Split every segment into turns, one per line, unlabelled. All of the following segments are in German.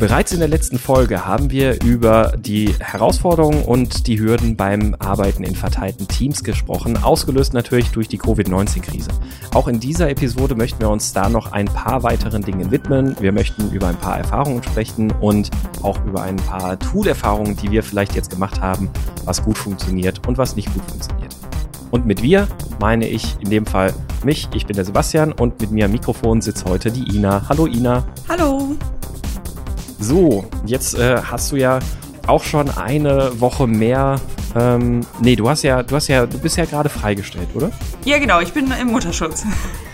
Bereits in der letzten Folge haben wir über die Herausforderungen und die Hürden beim Arbeiten in verteilten Teams gesprochen, ausgelöst natürlich durch die Covid-19-Krise. Auch in dieser Episode möchten wir uns da noch ein paar weiteren Dingen widmen. Wir möchten über ein paar Erfahrungen sprechen und auch über ein paar Tool-Erfahrungen, die wir vielleicht jetzt gemacht haben, was gut funktioniert und was nicht gut funktioniert. Und mit wir meine ich in dem Fall mich. Ich bin der Sebastian und mit mir am Mikrofon sitzt heute die Ina. Hallo Ina.
Hallo.
So, jetzt äh, hast du ja auch schon eine Woche mehr. Ähm, nee, du hast ja, du hast ja, du bist ja gerade freigestellt, oder?
Ja, genau, ich bin im Mutterschutz.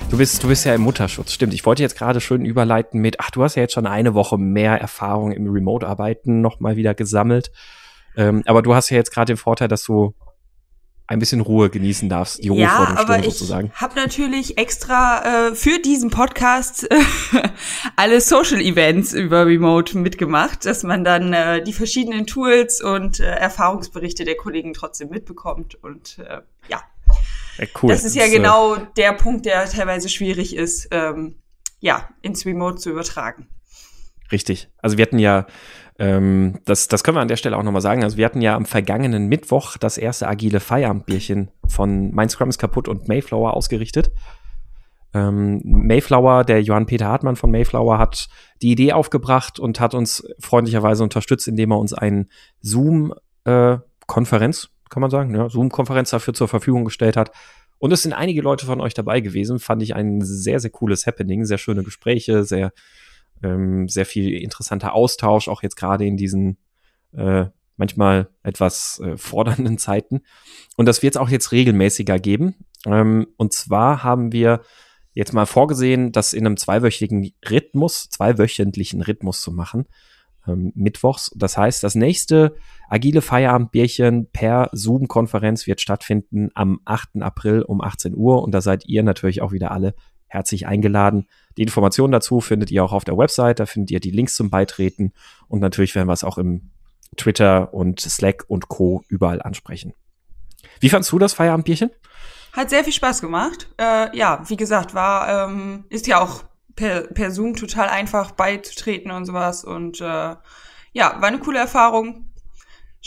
Du bist, du bist ja im Mutterschutz, stimmt. Ich wollte jetzt gerade schön überleiten mit, ach, du hast ja jetzt schon eine Woche mehr Erfahrung im Remote-Arbeiten nochmal wieder gesammelt. Ähm, aber du hast ja jetzt gerade den Vorteil, dass du ein bisschen Ruhe genießen darfst, die Ruhe
ja,
vor dem
aber
Sturm sozusagen.
Ich habe natürlich extra äh, für diesen Podcast äh, alle Social Events über Remote mitgemacht, dass man dann äh, die verschiedenen Tools und äh, Erfahrungsberichte der Kollegen trotzdem mitbekommt und äh, ja. ja cool. Das ist ja das, äh, genau der Punkt, der teilweise schwierig ist, ähm, ja, ins Remote zu übertragen.
Richtig. Also wir hatten ja ähm, das, das können wir an der Stelle auch nochmal sagen. Also wir hatten ja am vergangenen Mittwoch das erste agile Feierabendbierchen von Mein Scrum ist kaputt und Mayflower ausgerichtet. Ähm, Mayflower, der Johann Peter Hartmann von Mayflower, hat die Idee aufgebracht und hat uns freundlicherweise unterstützt, indem er uns einen Zoom-Konferenz, äh, kann man sagen, ja, Zoom-Konferenz dafür zur Verfügung gestellt hat. Und es sind einige Leute von euch dabei gewesen. Fand ich ein sehr, sehr cooles Happening, sehr schöne Gespräche, sehr ähm, sehr viel interessanter Austausch, auch jetzt gerade in diesen äh, manchmal etwas äh, fordernden Zeiten. Und das wird es auch jetzt regelmäßiger geben. Ähm, und zwar haben wir jetzt mal vorgesehen, das in einem zweiwöchigen Rhythmus, zweiwöchentlichen Rhythmus zu machen, ähm, mittwochs. Das heißt, das nächste agile Feierabendbierchen per Zoom-Konferenz wird stattfinden am 8. April um 18 Uhr. Und da seid ihr natürlich auch wieder alle herzlich eingeladen. Die Informationen dazu findet ihr auch auf der Website, da findet ihr die Links zum Beitreten und natürlich werden wir es auch im Twitter und Slack und Co. überall ansprechen. Wie fandst du das Feierabendbierchen?
Hat sehr viel Spaß gemacht. Äh, ja, wie gesagt, war, ähm, ist ja auch per, per Zoom total einfach beizutreten und sowas. Und äh, ja, war eine coole Erfahrung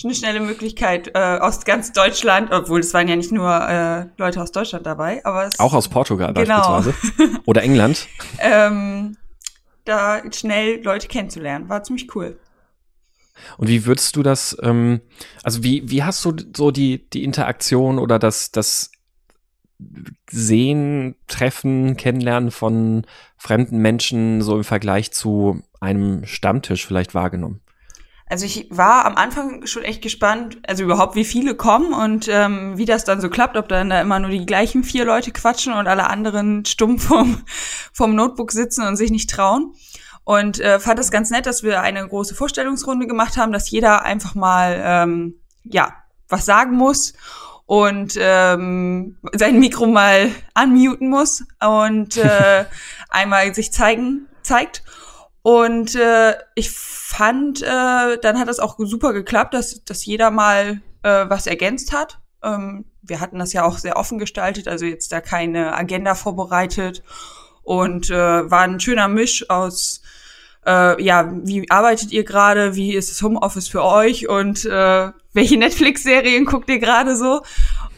eine schnelle Möglichkeit äh, aus ganz Deutschland, obwohl es waren ja nicht nur äh, Leute aus Deutschland dabei, aber es,
auch aus Portugal genau. beispielsweise oder England.
ähm, da schnell Leute kennenzulernen, war ziemlich cool.
Und wie würdest du das, ähm, also wie, wie hast du so die, die Interaktion oder das, das Sehen, Treffen, Kennenlernen von fremden Menschen so im Vergleich zu einem Stammtisch vielleicht wahrgenommen?
Also ich war am Anfang schon echt gespannt, also überhaupt wie viele kommen und ähm, wie das dann so klappt, ob dann da immer nur die gleichen vier Leute quatschen und alle anderen stumm vom, vom Notebook sitzen und sich nicht trauen. Und äh, fand es ganz nett, dass wir eine große Vorstellungsrunde gemacht haben, dass jeder einfach mal ähm, ja was sagen muss und ähm, sein Mikro mal unmuten muss und äh, einmal sich zeigen zeigt. Und äh, ich fand, äh, dann hat das auch super geklappt, dass, dass jeder mal äh, was ergänzt hat. Ähm, wir hatten das ja auch sehr offen gestaltet, also jetzt da keine Agenda vorbereitet und äh, war ein schöner Misch aus äh, ja, wie arbeitet ihr gerade, wie ist das Homeoffice für euch und äh, welche Netflix-Serien guckt ihr gerade so?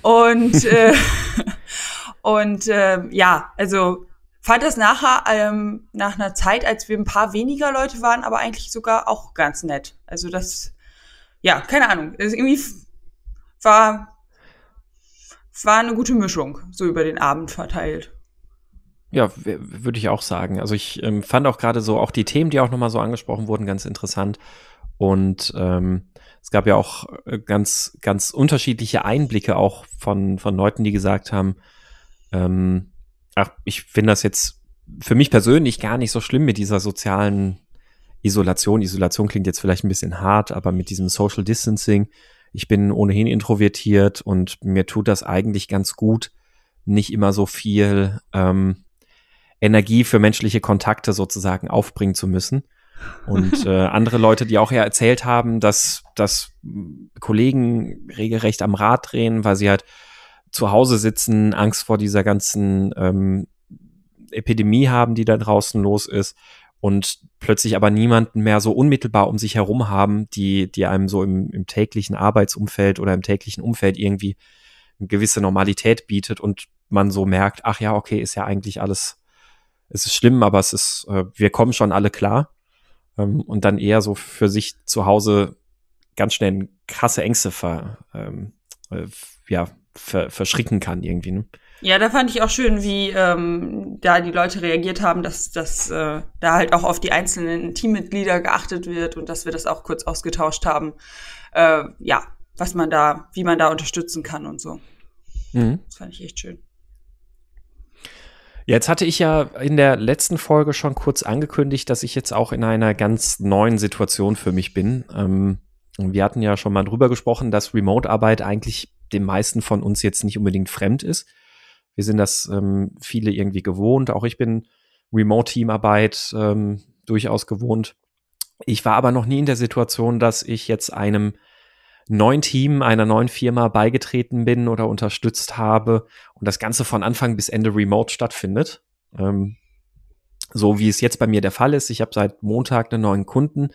Und äh, und äh, ja, also fand das nachher, ähm, nach einer Zeit, als wir ein paar weniger Leute waren, aber eigentlich sogar auch ganz nett. Also das, ja, keine Ahnung. Es irgendwie war, war eine gute Mischung, so über den Abend verteilt.
Ja, würde ich auch sagen. Also ich ähm, fand auch gerade so auch die Themen, die auch nochmal so angesprochen wurden, ganz interessant. Und ähm, es gab ja auch äh, ganz, ganz unterschiedliche Einblicke auch von, von Leuten, die gesagt haben, ähm, ach, ich finde das jetzt für mich persönlich gar nicht so schlimm mit dieser sozialen Isolation. Isolation klingt jetzt vielleicht ein bisschen hart, aber mit diesem Social Distancing. Ich bin ohnehin introvertiert und mir tut das eigentlich ganz gut, nicht immer so viel ähm, Energie für menschliche Kontakte sozusagen aufbringen zu müssen. Und äh, andere Leute, die auch ja erzählt haben, dass, dass Kollegen regelrecht am Rad drehen, weil sie halt zu Hause sitzen, Angst vor dieser ganzen ähm, Epidemie haben, die da draußen los ist und plötzlich aber niemanden mehr so unmittelbar um sich herum haben, die, die einem so im, im täglichen Arbeitsumfeld oder im täglichen Umfeld irgendwie eine gewisse Normalität bietet und man so merkt, ach ja, okay, ist ja eigentlich alles, es ist schlimm, aber es ist, äh, wir kommen schon alle klar. Ähm, und dann eher so für sich zu Hause ganz schnell krasse Ängste ver, ähm, äh, ja, ver, verschricken kann irgendwie. Ne?
Ja, da fand ich auch schön, wie ähm, da die Leute reagiert haben, dass, dass äh, da halt auch auf die einzelnen Teammitglieder geachtet wird und dass wir das auch kurz ausgetauscht haben. Äh, ja, was man da, wie man da unterstützen kann und so. Mhm. Das fand ich echt schön.
Jetzt hatte ich ja in der letzten Folge schon kurz angekündigt, dass ich jetzt auch in einer ganz neuen Situation für mich bin. Ähm, wir hatten ja schon mal drüber gesprochen, dass Remote-Arbeit eigentlich den meisten von uns jetzt nicht unbedingt fremd ist. Wir sind das ähm, viele irgendwie gewohnt. Auch ich bin Remote-Teamarbeit ähm, durchaus gewohnt. Ich war aber noch nie in der Situation, dass ich jetzt einem neuen Team, einer neuen Firma beigetreten bin oder unterstützt habe und das Ganze von Anfang bis Ende remote stattfindet. Ähm, so wie es jetzt bei mir der Fall ist. Ich habe seit Montag einen neuen Kunden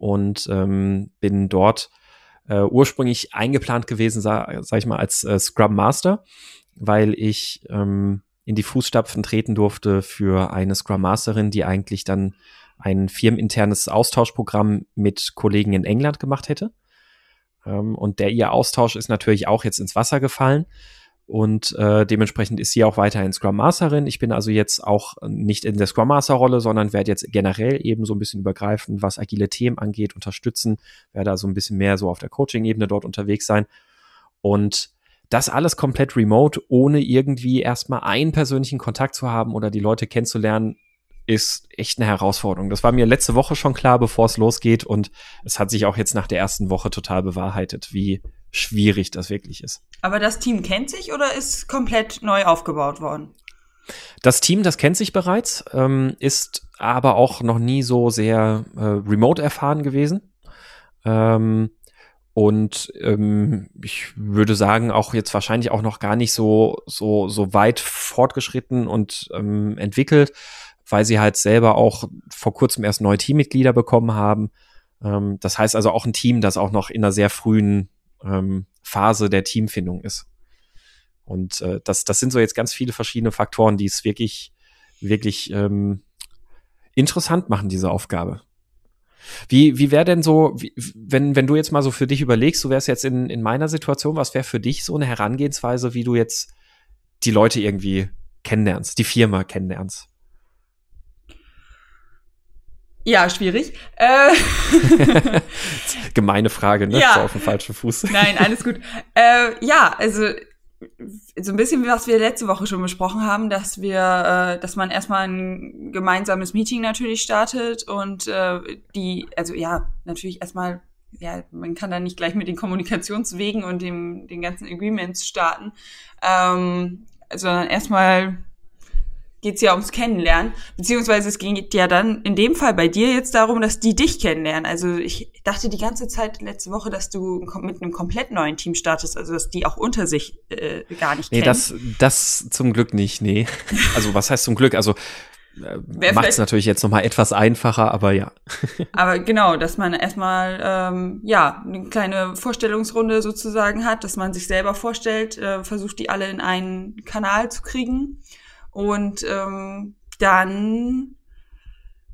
und ähm, bin dort äh, ursprünglich eingeplant gewesen, sag, sag ich mal, als äh, Scrum Master, weil ich ähm, in die Fußstapfen treten durfte für eine Scrum Masterin, die eigentlich dann ein firmeninternes Austauschprogramm mit Kollegen in England gemacht hätte. Ähm, und der ihr Austausch ist natürlich auch jetzt ins Wasser gefallen. Und äh, dementsprechend ist sie auch weiterhin Scrum Masterin. Ich bin also jetzt auch nicht in der Scrum Master Rolle, sondern werde jetzt generell eben so ein bisschen übergreifend, was agile Themen angeht, unterstützen, werde also ein bisschen mehr so auf der Coaching-Ebene dort unterwegs sein. Und das alles komplett remote, ohne irgendwie erstmal einen persönlichen Kontakt zu haben oder die Leute kennenzulernen, ist echt eine Herausforderung. Das war mir letzte Woche schon klar, bevor es losgeht und es hat sich auch jetzt nach der ersten Woche total bewahrheitet, wie schwierig das wirklich ist.
Aber das Team kennt sich oder ist komplett neu aufgebaut worden?
Das Team, das kennt sich bereits, ähm, ist aber auch noch nie so sehr äh, remote erfahren gewesen. Ähm, und ähm, ich würde sagen, auch jetzt wahrscheinlich auch noch gar nicht so, so, so weit fortgeschritten und ähm, entwickelt weil sie halt selber auch vor kurzem erst neue Teammitglieder bekommen haben. Ähm, das heißt also auch ein Team, das auch noch in einer sehr frühen ähm, Phase der Teamfindung ist. Und äh, das, das sind so jetzt ganz viele verschiedene Faktoren, die es wirklich, wirklich ähm, interessant machen, diese Aufgabe. Wie, wie wäre denn so, wie, wenn, wenn du jetzt mal so für dich überlegst, du wärst jetzt in, in meiner Situation, was wäre für dich so eine Herangehensweise, wie du jetzt die Leute irgendwie kennenlernst, die Firma kennenlernst?
Ja, schwierig. Äh
Gemeine Frage, ne? Ja. So auf dem falschen Fuß.
Nein, alles gut. Äh, ja, also so ein bisschen, was wir letzte Woche schon besprochen haben, dass wir, äh, dass man erstmal ein gemeinsames Meeting natürlich startet und äh, die, also ja, natürlich erstmal, ja, man kann da nicht gleich mit den Kommunikationswegen und dem, den ganzen Agreements starten, ähm, sondern erstmal geht's ja ums Kennenlernen, beziehungsweise es geht ja dann in dem Fall bei dir jetzt darum, dass die dich kennenlernen. Also ich dachte die ganze Zeit letzte Woche, dass du mit einem komplett neuen Team startest, also dass die auch unter sich äh, gar nicht
nee, kennen. Nee, das, das zum Glück nicht, nee. Also was heißt zum Glück? Also äh, macht es natürlich jetzt noch mal etwas einfacher, aber ja.
aber genau, dass man erstmal ähm, ja eine kleine Vorstellungsrunde sozusagen hat, dass man sich selber vorstellt, äh, versucht die alle in einen Kanal zu kriegen und ähm, dann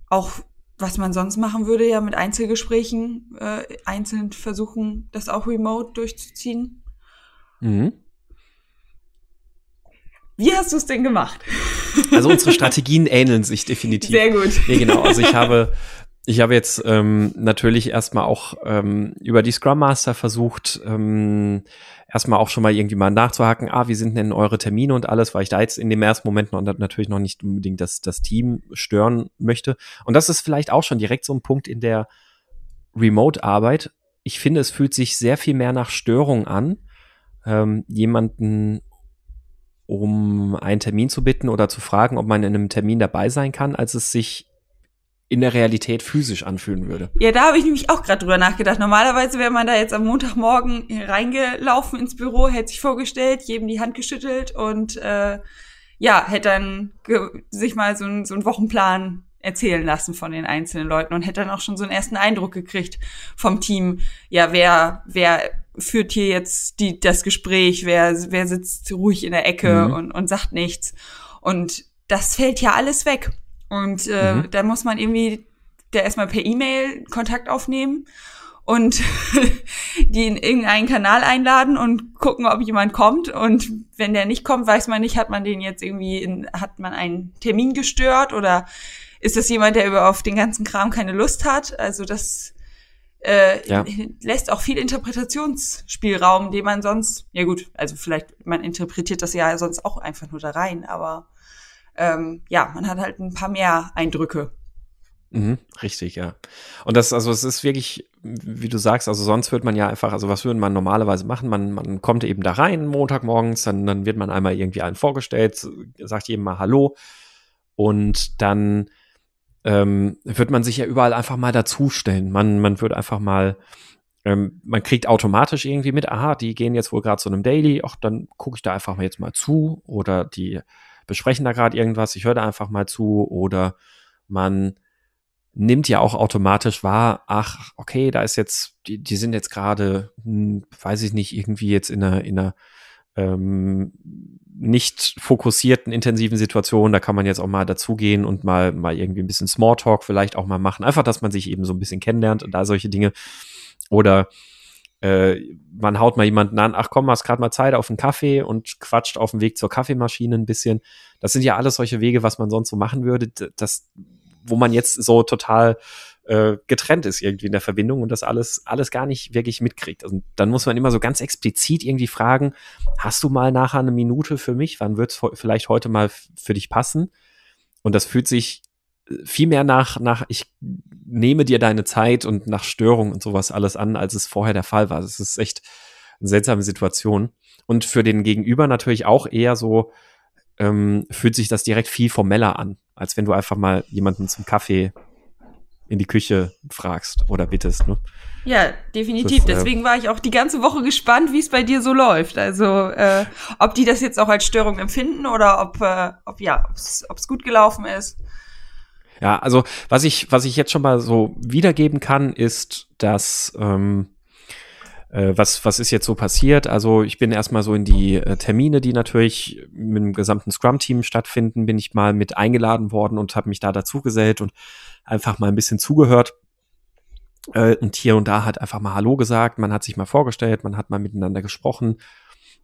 auch, was man sonst machen würde, ja mit Einzelgesprächen äh, einzeln versuchen, das auch remote durchzuziehen. Mhm. Wie hast du es denn gemacht?
Also unsere Strategien ähneln sich definitiv.
Sehr gut.
Nee, genau. Also ich habe, ich habe jetzt ähm, natürlich erstmal auch ähm, über die Scrum Master versucht, ähm, erstmal auch schon mal irgendwie mal nachzuhaken, ah, wie sind denn eure Termine und alles, weil ich da jetzt in dem ersten Moment noch, natürlich noch nicht unbedingt das, das Team stören möchte. Und das ist vielleicht auch schon direkt so ein Punkt in der Remote-Arbeit. Ich finde, es fühlt sich sehr viel mehr nach Störung an, ähm, jemanden um einen Termin zu bitten oder zu fragen, ob man in einem Termin dabei sein kann, als es sich in der Realität physisch anfühlen würde.
Ja, da habe ich nämlich auch gerade drüber nachgedacht. Normalerweise wäre man da jetzt am Montagmorgen reingelaufen ins Büro, hätte sich vorgestellt, jedem die Hand geschüttelt und äh, ja, hätte dann sich mal so, ein, so einen Wochenplan erzählen lassen von den einzelnen Leuten und hätte dann auch schon so einen ersten Eindruck gekriegt vom Team. Ja, wer, wer führt hier jetzt die, das Gespräch, wer, wer sitzt ruhig in der Ecke mhm. und, und sagt nichts. Und das fällt ja alles weg. Und äh, mhm. da muss man irgendwie da erstmal per E-Mail Kontakt aufnehmen und die in irgendeinen Kanal einladen und gucken, ob jemand kommt. Und wenn der nicht kommt, weiß man nicht, hat man den jetzt irgendwie in, hat man einen Termin gestört oder ist das jemand, der über auf den ganzen Kram keine Lust hat? Also das äh, ja. lässt auch viel Interpretationsspielraum, den man sonst, ja gut, also vielleicht, man interpretiert das ja sonst auch einfach nur da rein, aber ähm, ja, man hat halt ein paar mehr Eindrücke.
Mhm, richtig, ja. Und das, also es ist wirklich, wie du sagst, also sonst wird man ja einfach, also was würde man normalerweise machen? Man, man kommt eben da rein Montagmorgens, dann, dann wird man einmal irgendwie allen vorgestellt, sagt jedem mal Hallo und dann ähm, wird man sich ja überall einfach mal dazustellen. Man, man wird einfach mal, ähm, man kriegt automatisch irgendwie mit, aha, die gehen jetzt wohl gerade zu einem Daily, ach, dann gucke ich da einfach mal jetzt mal zu oder die besprechen da gerade irgendwas, ich höre da einfach mal zu oder man nimmt ja auch automatisch wahr, ach, okay, da ist jetzt, die, die sind jetzt gerade, hm, weiß ich nicht, irgendwie jetzt in einer, in einer ähm, nicht fokussierten, intensiven Situationen, da kann man jetzt auch mal dazugehen und mal, mal irgendwie ein bisschen Smalltalk vielleicht auch mal machen. Einfach, dass man sich eben so ein bisschen kennenlernt und da solche Dinge. Oder äh, man haut mal jemanden an, ach komm, hast gerade mal Zeit auf einen Kaffee und quatscht auf dem Weg zur Kaffeemaschine ein bisschen. Das sind ja alles solche Wege, was man sonst so machen würde, das, wo man jetzt so total äh, getrennt ist irgendwie in der Verbindung und das alles, alles gar nicht wirklich mitkriegt. Und dann muss man immer so ganz explizit irgendwie fragen, hast du mal nachher eine Minute für mich? Wann wird es vielleicht heute mal für dich passen? Und das fühlt sich viel mehr nach, nach, ich nehme dir deine Zeit und nach Störung und sowas alles an, als es vorher der Fall war. Das ist echt eine seltsame Situation. Und für den Gegenüber natürlich auch eher so, ähm, fühlt sich das direkt viel formeller an, als wenn du einfach mal jemanden zum Kaffee in die Küche fragst oder bittest. Ne?
Ja, definitiv. Ist, äh, Deswegen war ich auch die ganze Woche gespannt, wie es bei dir so läuft. Also äh, ob die das jetzt auch als Störung empfinden oder ob, äh, ob ja, ob es gut gelaufen ist.
Ja, also was ich, was ich jetzt schon mal so wiedergeben kann, ist, dass ähm, äh, was, was ist jetzt so passiert? Also ich bin erstmal so in die äh, Termine, die natürlich mit dem gesamten Scrum-Team stattfinden, bin ich mal mit eingeladen worden und habe mich da dazugesellt und einfach mal ein bisschen zugehört. Äh, und hier und da hat einfach mal Hallo gesagt, man hat sich mal vorgestellt, man hat mal miteinander gesprochen.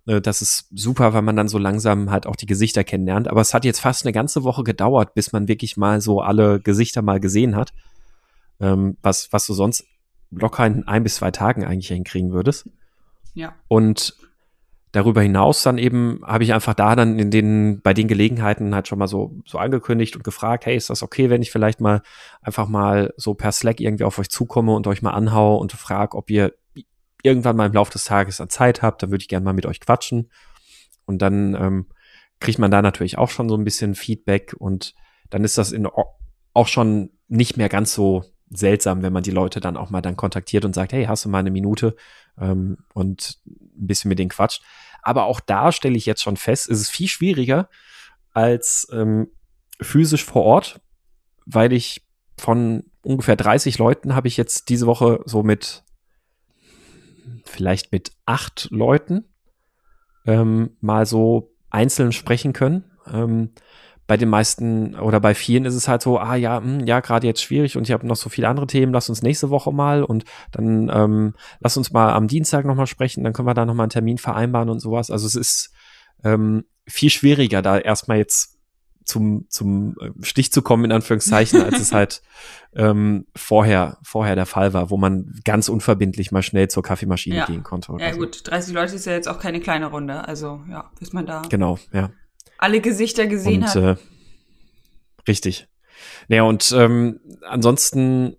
Äh, das ist super, weil man dann so langsam halt auch die Gesichter kennenlernt. Aber es hat jetzt fast eine ganze Woche gedauert, bis man wirklich mal so alle Gesichter mal gesehen hat. Ähm, was, was du sonst locker in ein bis zwei Tagen eigentlich hinkriegen würdest.
Ja.
Und darüber hinaus dann eben habe ich einfach da dann in den, bei den Gelegenheiten halt schon mal so, so angekündigt und gefragt, hey, ist das okay, wenn ich vielleicht mal einfach mal so per Slack irgendwie auf euch zukomme und euch mal anhaue und frage, ob ihr irgendwann mal im Laufe des Tages an Zeit habt, dann würde ich gerne mal mit euch quatschen. Und dann ähm, kriegt man da natürlich auch schon so ein bisschen Feedback und dann ist das in, auch schon nicht mehr ganz so seltsam, wenn man die Leute dann auch mal dann kontaktiert und sagt, hey, hast du mal eine Minute ähm, und ein bisschen mit denen quatscht. Aber auch da stelle ich jetzt schon fest, ist es viel schwieriger als ähm, physisch vor Ort, weil ich von ungefähr 30 Leuten habe ich jetzt diese Woche so mit vielleicht mit acht Leuten ähm, mal so einzeln sprechen können. Ähm, bei den meisten oder bei vielen ist es halt so, ah ja, mh, hm, ja, gerade jetzt schwierig und ich habe noch so viele andere Themen, lass uns nächste Woche mal und dann ähm, lass uns mal am Dienstag nochmal sprechen, dann können wir da nochmal einen Termin vereinbaren und sowas. Also es ist ähm, viel schwieriger, da erstmal jetzt zum, zum äh, Stich zu kommen, in Anführungszeichen, als es halt ähm, vorher, vorher der Fall war, wo man ganz unverbindlich mal schnell zur Kaffeemaschine ja. gehen konnte.
ja, so. gut, 30 Leute ist ja jetzt auch keine kleine Runde, also ja, bis man da.
Genau, ja
alle Gesichter gesehen
und,
hat.
Äh, richtig. Naja, und ähm, ansonsten,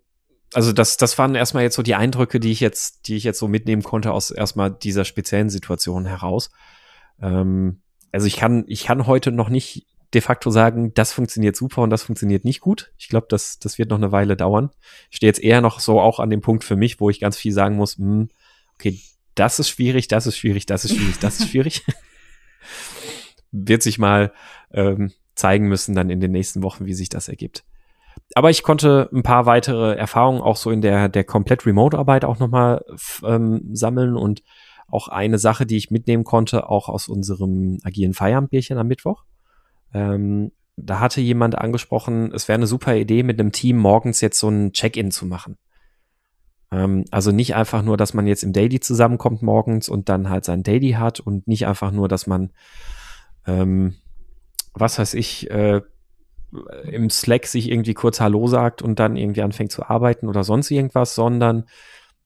also das, das waren erstmal jetzt so die Eindrücke, die ich jetzt, die ich jetzt so mitnehmen konnte aus erstmal dieser speziellen Situation heraus. Ähm, also ich kann, ich kann heute noch nicht de facto sagen, das funktioniert super und das funktioniert nicht gut. Ich glaube, das, das wird noch eine Weile dauern. Ich stehe jetzt eher noch so auch an dem Punkt für mich, wo ich ganz viel sagen muss, mh, hm, okay, das ist schwierig, das ist schwierig, das ist schwierig, das ist schwierig. wird sich mal ähm, zeigen müssen dann in den nächsten Wochen, wie sich das ergibt. aber ich konnte ein paar weitere Erfahrungen auch so in der, der komplett Remote-Arbeit auch nochmal ähm, sammeln und auch eine Sache, die ich mitnehmen konnte, auch aus unserem agilen Feierabendbierchen am Mittwoch. Ähm, da hatte jemand angesprochen, es wäre eine super Idee, mit einem Team morgens jetzt so ein Check-in zu machen. Ähm, also nicht einfach nur, dass man jetzt im Daily zusammenkommt morgens und dann halt sein Daily hat und nicht einfach nur, dass man, ähm, was weiß ich, äh, im Slack sich irgendwie kurz Hallo sagt und dann irgendwie anfängt zu arbeiten oder sonst irgendwas, sondern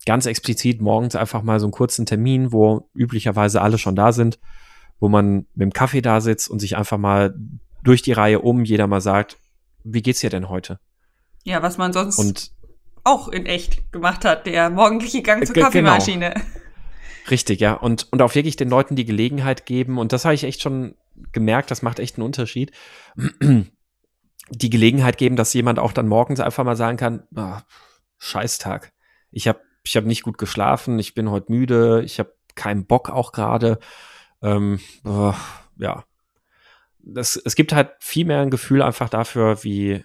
ganz explizit morgens einfach mal so einen kurzen Termin, wo üblicherweise alle schon da sind, wo man mit dem Kaffee da sitzt und sich einfach mal durch die Reihe um jeder mal sagt, wie geht's dir denn heute?
Ja, was man sonst
und,
auch in echt gemacht hat, der morgendliche Gang zur Kaffeemaschine. Genau.
Richtig, ja. Und, und auch wirklich den Leuten die Gelegenheit geben. Und das habe ich echt schon gemerkt, das macht echt einen Unterschied. Die Gelegenheit geben, dass jemand auch dann morgens einfach mal sagen kann, oh, Scheißtag. Ich habe ich habe nicht gut geschlafen, ich bin heute müde, ich habe keinen Bock auch gerade. Ähm, oh, ja. Das, es gibt halt viel mehr ein Gefühl einfach dafür, wie,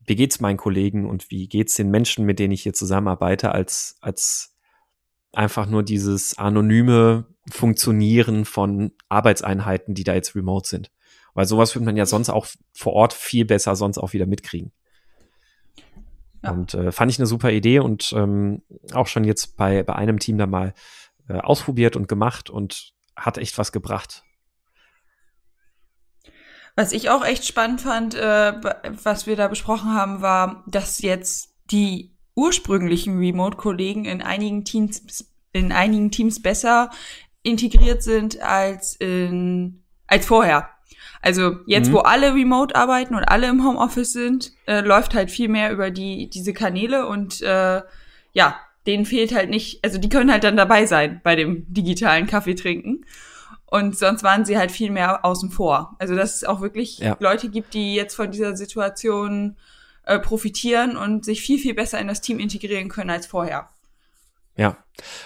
wie geht's meinen Kollegen und wie geht's den Menschen, mit denen ich hier zusammenarbeite, als, als einfach nur dieses anonyme Funktionieren von Arbeitseinheiten, die da jetzt remote sind. Weil sowas würde man ja sonst auch vor Ort viel besser sonst auch wieder mitkriegen. Ja. Und äh, fand ich eine super Idee und ähm, auch schon jetzt bei, bei einem Team da mal äh, ausprobiert und gemacht und hat echt was gebracht.
Was ich auch echt spannend fand, äh, was wir da besprochen haben, war, dass jetzt die ursprünglichen Remote-Kollegen in einigen Teams in einigen Teams besser integriert sind als in als vorher. Also jetzt, mhm. wo alle remote arbeiten und alle im Homeoffice sind, äh, läuft halt viel mehr über die diese Kanäle und äh, ja, denen fehlt halt nicht, also die können halt dann dabei sein bei dem digitalen Kaffee trinken. Und sonst waren sie halt viel mehr außen vor. Also dass es auch wirklich ja. Leute gibt, die jetzt von dieser Situation äh, profitieren und sich viel, viel besser in das Team integrieren können als vorher.
Ja,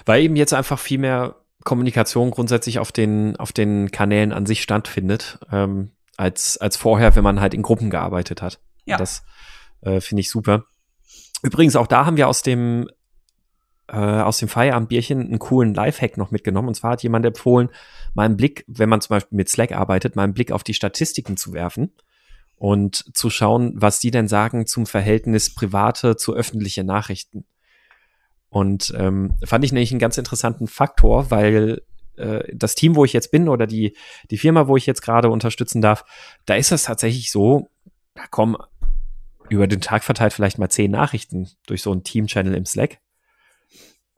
weil eben jetzt einfach viel mehr Kommunikation grundsätzlich auf den, auf den Kanälen an sich stattfindet, ähm, als, als vorher, wenn man halt in Gruppen gearbeitet hat. Ja. Das äh, finde ich super. Übrigens, auch da haben wir aus dem, äh, aus dem Feierabendbierchen einen coolen Lifehack noch mitgenommen. Und zwar hat jemand empfohlen, mal einen Blick, wenn man zum Beispiel mit Slack arbeitet, mal einen Blick auf die Statistiken zu werfen und zu schauen, was die denn sagen zum Verhältnis private zu öffentliche Nachrichten. Und ähm, fand ich nämlich einen ganz interessanten Faktor, weil äh, das Team, wo ich jetzt bin oder die, die Firma, wo ich jetzt gerade unterstützen darf, da ist es tatsächlich so, da kommen über den Tag verteilt vielleicht mal zehn Nachrichten durch so einen Team-Channel im Slack.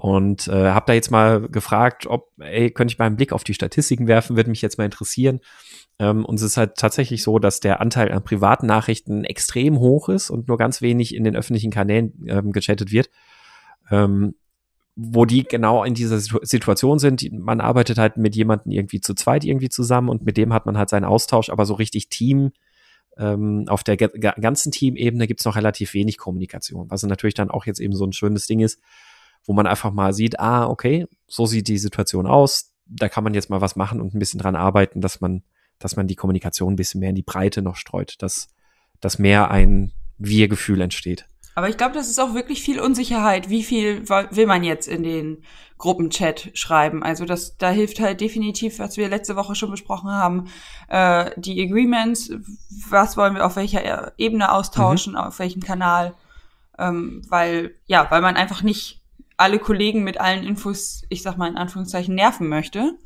Und äh, habe da jetzt mal gefragt, ob, ey, könnte ich mal einen Blick auf die Statistiken werfen, würde mich jetzt mal interessieren. Ähm, und es ist halt tatsächlich so, dass der Anteil an privaten Nachrichten extrem hoch ist und nur ganz wenig in den öffentlichen Kanälen ähm, gechattet wird ähm, wo die genau in dieser Situation sind. Man arbeitet halt mit jemandem irgendwie zu zweit irgendwie zusammen und mit dem hat man halt seinen Austausch, aber so richtig Team, ähm, auf der ganzen Teamebene gibt es noch relativ wenig Kommunikation, was natürlich dann auch jetzt eben so ein schönes Ding ist, wo man einfach mal sieht, ah, okay, so sieht die Situation aus, da kann man jetzt mal was machen und ein bisschen dran arbeiten, dass man, dass man die Kommunikation ein bisschen mehr in die Breite noch streut, dass, dass mehr ein Wir-Gefühl entsteht.
Aber ich glaube, das ist auch wirklich viel Unsicherheit. Wie viel will man jetzt in den Gruppenchat schreiben? Also das, da hilft halt definitiv, was wir letzte Woche schon besprochen haben, äh, die Agreements. Was wollen wir auf welcher Ebene austauschen, mhm. auf welchem Kanal? Ähm, weil, ja, weil man einfach nicht alle Kollegen mit allen Infos, ich sag mal in Anführungszeichen, nerven möchte.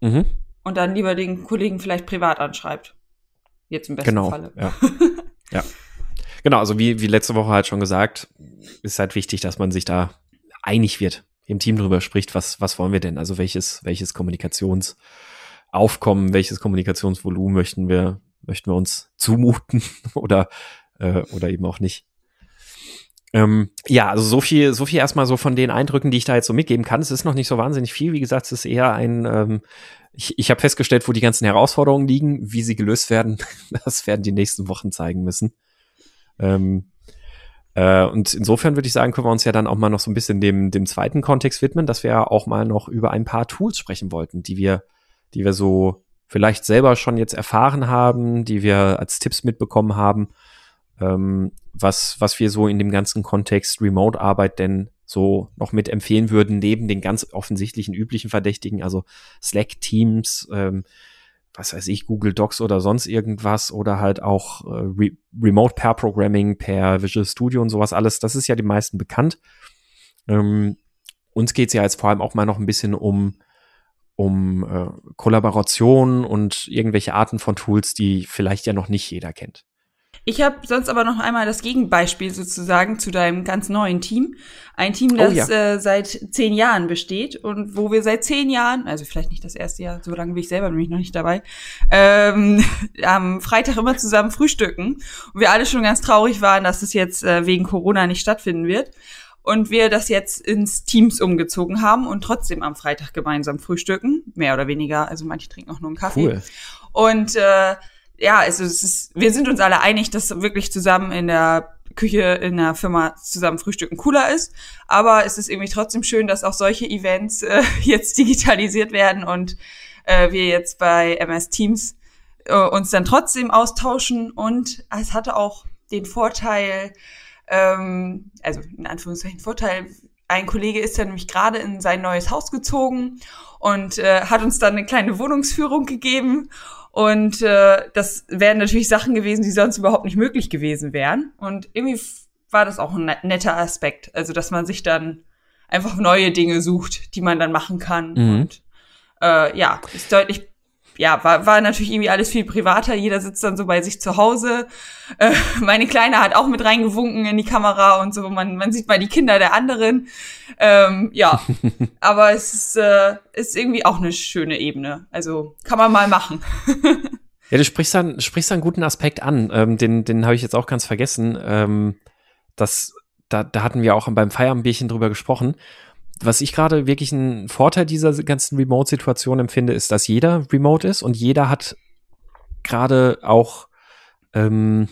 Mhm. Und dann lieber den Kollegen vielleicht privat anschreibt. Jetzt im besten
genau,
Falle.
Ja. ja. Genau, also wie, wie letzte Woche halt schon gesagt, ist halt wichtig, dass man sich da einig wird, im Team drüber spricht, was, was wollen wir denn? Also welches, welches Kommunikationsaufkommen, welches Kommunikationsvolumen möchten wir, möchten wir uns zumuten oder, äh, oder eben auch nicht. Ähm, ja, also so viel, so viel erstmal so von den Eindrücken, die ich da jetzt so mitgeben kann. Es ist noch nicht so wahnsinnig viel. Wie gesagt, es ist eher ein, ähm, ich, ich habe festgestellt, wo die ganzen Herausforderungen liegen, wie sie gelöst werden. Das werden die nächsten Wochen zeigen müssen. Ähm, äh, und insofern würde ich sagen, können wir uns ja dann auch mal noch so ein bisschen dem, dem zweiten Kontext widmen, dass wir auch mal noch über ein paar Tools sprechen wollten, die wir, die wir so vielleicht selber schon jetzt erfahren haben, die wir als Tipps mitbekommen haben ähm, was, was wir so in dem ganzen Kontext Remote-Arbeit denn so noch mit empfehlen würden, neben den ganz offensichtlichen üblichen Verdächtigen, also Slack, Teams, ähm, was weiß ich, Google Docs oder sonst irgendwas oder halt auch äh, Re Remote Pair Programming per Visual Studio und sowas alles, das ist ja den meisten bekannt. Ähm, uns geht's ja jetzt vor allem auch mal noch ein bisschen um um äh, Kollaboration und irgendwelche Arten von Tools, die vielleicht ja noch nicht jeder kennt.
Ich habe sonst aber noch einmal das Gegenbeispiel sozusagen zu deinem ganz neuen Team. Ein Team, das oh ja. äh, seit zehn Jahren besteht und wo wir seit zehn Jahren, also vielleicht nicht das erste Jahr, so lange bin ich selber nämlich noch nicht dabei, ähm, am Freitag immer zusammen frühstücken. Und wir alle schon ganz traurig waren, dass es jetzt äh, wegen Corona nicht stattfinden wird. Und wir das jetzt ins Teams umgezogen haben und trotzdem am Freitag gemeinsam frühstücken. Mehr oder weniger. Also manche trinken auch nur einen Kaffee. Cool. Und äh, ja, also es ist, wir sind uns alle einig, dass wirklich zusammen in der Küche in der Firma zusammen frühstücken cooler ist. Aber es ist irgendwie trotzdem schön, dass auch solche Events äh, jetzt digitalisiert werden und äh, wir jetzt bei MS Teams äh, uns dann trotzdem austauschen. Und es hatte auch den Vorteil, ähm, also in Anführungszeichen Vorteil, ein Kollege ist ja nämlich gerade in sein neues Haus gezogen und äh, hat uns dann eine kleine Wohnungsführung gegeben und äh, das wären natürlich Sachen gewesen, die sonst überhaupt nicht möglich gewesen wären. Und irgendwie war das auch ein ne-, netter Aspekt. Also, dass man sich dann einfach neue Dinge sucht, die man dann machen kann. Mhm. Und äh, ja, ist deutlich ja, war, war natürlich irgendwie alles viel privater. Jeder sitzt dann so bei sich zu Hause. Äh, meine Kleine hat auch mit reingewunken in die Kamera und so. Man, man sieht mal die Kinder der anderen. Ähm, ja, aber es ist, äh, ist irgendwie auch eine schöne Ebene. Also kann man mal machen.
ja, du sprichst dann, sprichst einen guten Aspekt an. Ähm, den den habe ich jetzt auch ganz vergessen. Ähm, das, da, da hatten wir auch beim Feierabendbierchen drüber gesprochen was ich gerade wirklich einen Vorteil dieser ganzen Remote-Situation empfinde, ist, dass jeder remote ist und jeder hat gerade auch ähm,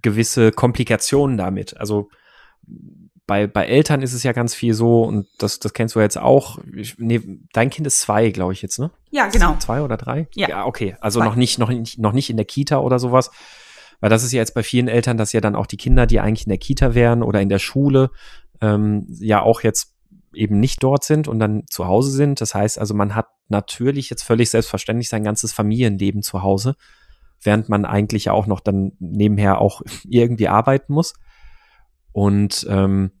gewisse Komplikationen damit. Also bei, bei Eltern ist es ja ganz viel so, und das, das kennst du jetzt auch. Ich, nee, dein Kind ist zwei, glaube ich jetzt, ne?
Ja, genau.
Zwei oder drei?
Ja.
Ja, okay. Also noch nicht, noch nicht, noch nicht in der Kita oder sowas. Weil das ist ja jetzt bei vielen Eltern, dass ja dann auch die Kinder, die eigentlich in der Kita wären oder in der Schule, ähm, ja auch jetzt eben nicht dort sind und dann zu Hause sind. Das heißt also, man hat natürlich jetzt völlig selbstverständlich sein ganzes Familienleben zu Hause, während man eigentlich ja auch noch dann nebenher auch irgendwie arbeiten muss. Und ähm,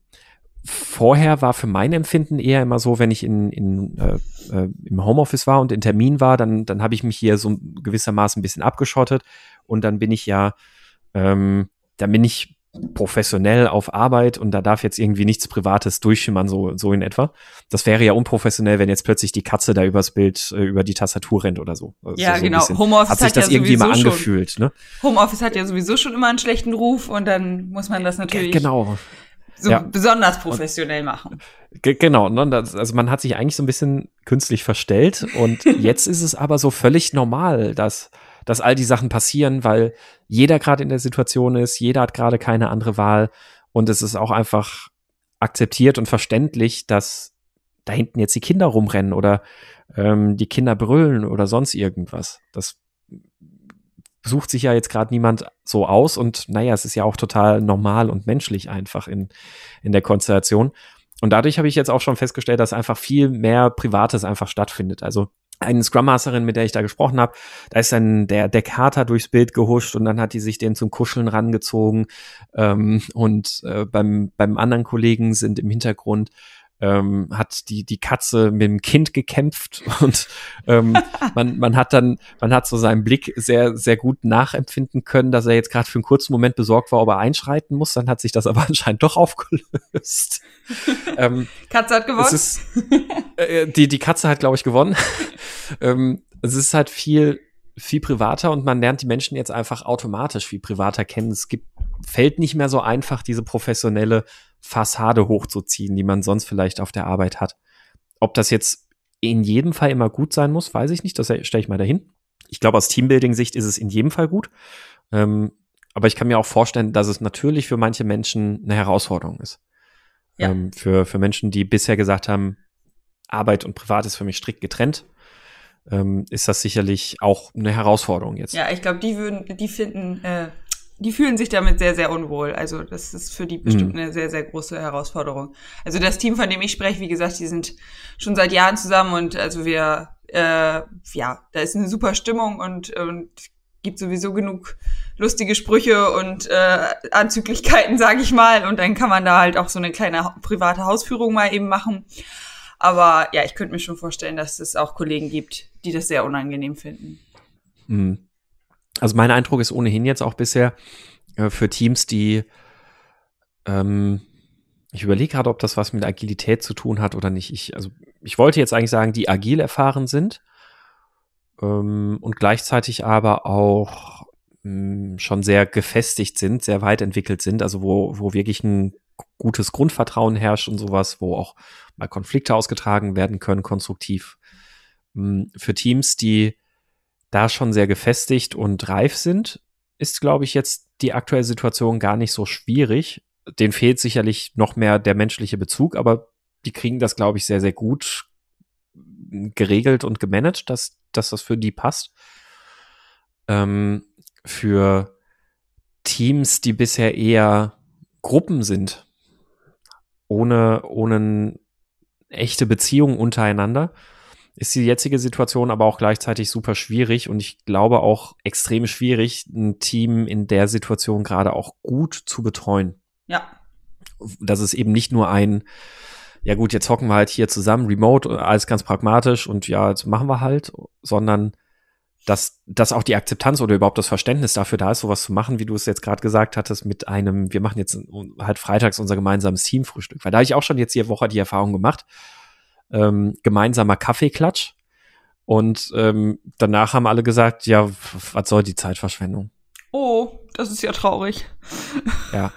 vorher war für mein Empfinden eher immer so, wenn ich in, in, äh, äh, im Homeoffice war und in Termin war, dann, dann habe ich mich hier so gewissermaßen ein bisschen abgeschottet und dann bin ich ja, ähm, dann bin ich professionell auf Arbeit und da darf jetzt irgendwie nichts Privates durchschimmern, so, so in etwa. Das wäre ja unprofessionell, wenn jetzt plötzlich die Katze da übers Bild, äh, über die Tastatur rennt oder so.
Also ja,
so
genau. Homeoffice
hat sich das ja irgendwie mal angefühlt,
schon,
ne?
Homeoffice hat ja sowieso schon immer einen schlechten Ruf und dann muss man das natürlich
genau.
so ja. besonders professionell machen.
Genau, ne? also man hat sich eigentlich so ein bisschen künstlich verstellt und jetzt ist es aber so völlig normal, dass dass all die Sachen passieren, weil jeder gerade in der Situation ist, jeder hat gerade keine andere Wahl und es ist auch einfach akzeptiert und verständlich, dass da hinten jetzt die Kinder rumrennen oder ähm, die Kinder brüllen oder sonst irgendwas. Das sucht sich ja jetzt gerade niemand so aus und naja, es ist ja auch total normal und menschlich einfach in, in der Konstellation. Und dadurch habe ich jetzt auch schon festgestellt, dass einfach viel mehr Privates einfach stattfindet. Also eine Scrum Masterin, mit der ich da gesprochen habe, da ist dann der, der Kater durchs Bild gehuscht und dann hat die sich den zum Kuscheln rangezogen. Ähm, und äh, beim, beim anderen Kollegen sind im Hintergrund ähm, hat die, die Katze mit dem Kind gekämpft und ähm, man, man hat dann, man hat so seinen Blick sehr, sehr gut nachempfinden können, dass er jetzt gerade für einen kurzen Moment besorgt war, ob er einschreiten muss. Dann hat sich das aber anscheinend doch aufgelöst.
ähm, Katze hat gewonnen.
Ist, äh, die, die Katze hat, glaube ich, gewonnen. ähm, es ist halt viel, viel privater und man lernt die Menschen jetzt einfach automatisch viel privater kennen. Es gibt, fällt nicht mehr so einfach, diese professionelle Fassade hochzuziehen, die man sonst vielleicht auf der Arbeit hat. Ob das jetzt in jedem Fall immer gut sein muss, weiß ich nicht. Das stelle ich mal dahin. Ich glaube, aus Teambuilding-Sicht ist es in jedem Fall gut. Ähm, aber ich kann mir auch vorstellen, dass es natürlich für manche Menschen eine Herausforderung ist. Ja. Ähm, für, für Menschen, die bisher gesagt haben, Arbeit und Privat ist für mich strikt getrennt, ähm, ist das sicherlich auch eine Herausforderung jetzt.
Ja, ich glaube, die würden, die finden, äh, die fühlen sich damit sehr, sehr unwohl. Also das ist für die bestimmt mhm. eine sehr, sehr große Herausforderung. Also das Team, von dem ich spreche, wie gesagt, die sind schon seit Jahren zusammen und also wir, äh, ja, da ist eine super Stimmung und, und gibt sowieso genug lustige Sprüche und äh, Anzüglichkeiten, sage ich mal. Und dann kann man da halt auch so eine kleine private Hausführung mal eben machen. Aber ja, ich könnte mir schon vorstellen, dass es auch Kollegen gibt, die das sehr unangenehm finden.
Mhm. Also mein Eindruck ist ohnehin jetzt auch bisher äh, für Teams, die ähm, ich überlege gerade, ob das was mit Agilität zu tun hat oder nicht. Ich, also ich wollte jetzt eigentlich sagen, die agil erfahren sind ähm, und gleichzeitig aber auch mh, hm, schon sehr gefestigt sind, sehr weit entwickelt sind, also wo, wo wirklich ein gutes Grundvertrauen herrscht und sowas, wo auch mal Konflikte ausgetragen werden können, konstruktiv. Mh, hm, für Teams, die da schon sehr gefestigt und reif sind, ist, glaube ich, jetzt die aktuelle Situation gar nicht so schwierig. Den fehlt sicherlich noch mehr der menschliche Bezug, aber die kriegen das, glaube ich, sehr, sehr gut geregelt und gemanagt, dass, dass das für die passt. Ähm, für Teams, die bisher eher Gruppen sind, ohne, ohne echte Beziehungen untereinander, ist die jetzige Situation aber auch gleichzeitig super schwierig und ich glaube auch extrem schwierig, ein Team in der Situation gerade auch gut zu betreuen.
Ja.
Dass es eben nicht nur ein, ja gut, jetzt hocken wir halt hier zusammen, remote, alles ganz pragmatisch und ja, jetzt machen wir halt, sondern dass, dass auch die Akzeptanz oder überhaupt das Verständnis dafür da ist, sowas zu machen, wie du es jetzt gerade gesagt hattest, mit einem, wir machen jetzt halt freitags unser gemeinsames Teamfrühstück. Weil da habe ich auch schon jetzt die Woche die Erfahrung gemacht, ähm, gemeinsamer Kaffeeklatsch. Und ähm, danach haben alle gesagt, ja, was soll die Zeitverschwendung?
Oh, das ist ja traurig.
ja.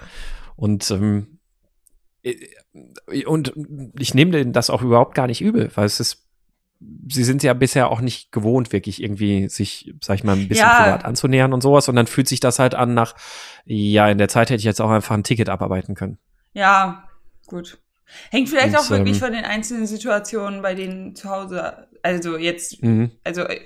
Und ähm, äh, und ich nehme denen das auch überhaupt gar nicht übel, weil es ist, sie sind ja bisher auch nicht gewohnt, wirklich irgendwie sich, sag ich mal, ein bisschen ja. privat anzunähern und sowas. Und dann fühlt sich das halt an nach, ja, in der Zeit hätte ich jetzt auch einfach ein Ticket abarbeiten können.
Ja, gut. Hängt vielleicht und, auch wirklich ähm, von den einzelnen Situationen bei denen zu Hause. Also jetzt, mhm. also äh,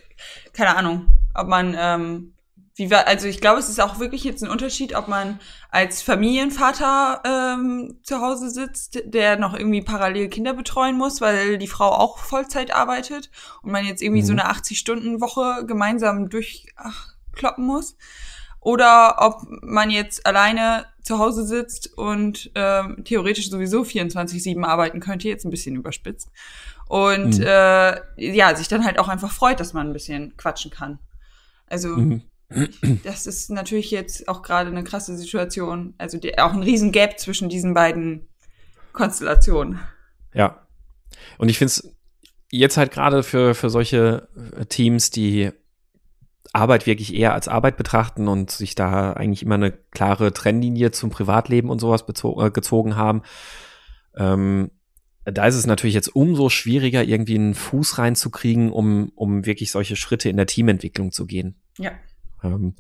keine Ahnung, ob man, ähm, wie war, also ich glaube, es ist auch wirklich jetzt ein Unterschied, ob man als Familienvater ähm, zu Hause sitzt, der noch irgendwie parallel Kinder betreuen muss, weil die Frau auch Vollzeit arbeitet und man jetzt irgendwie mhm. so eine 80-Stunden-Woche gemeinsam durchkloppen muss oder ob man jetzt alleine zu Hause sitzt und ähm, theoretisch sowieso 24-7 arbeiten könnte, jetzt ein bisschen überspitzt. Und mhm. äh, ja, sich dann halt auch einfach freut, dass man ein bisschen quatschen kann. Also mhm. das ist natürlich jetzt auch gerade eine krasse Situation. Also die, auch ein riesen Gap zwischen diesen beiden Konstellationen.
Ja. Und ich finde es jetzt halt gerade für, für solche äh, Teams, die Arbeit wirklich eher als Arbeit betrachten und sich da eigentlich immer eine klare Trennlinie zum Privatleben und sowas äh, gezogen haben. Ähm, da ist es natürlich jetzt umso schwieriger, irgendwie einen Fuß reinzukriegen, um, um wirklich solche Schritte in der Teamentwicklung zu gehen.
Ja.
Ähm,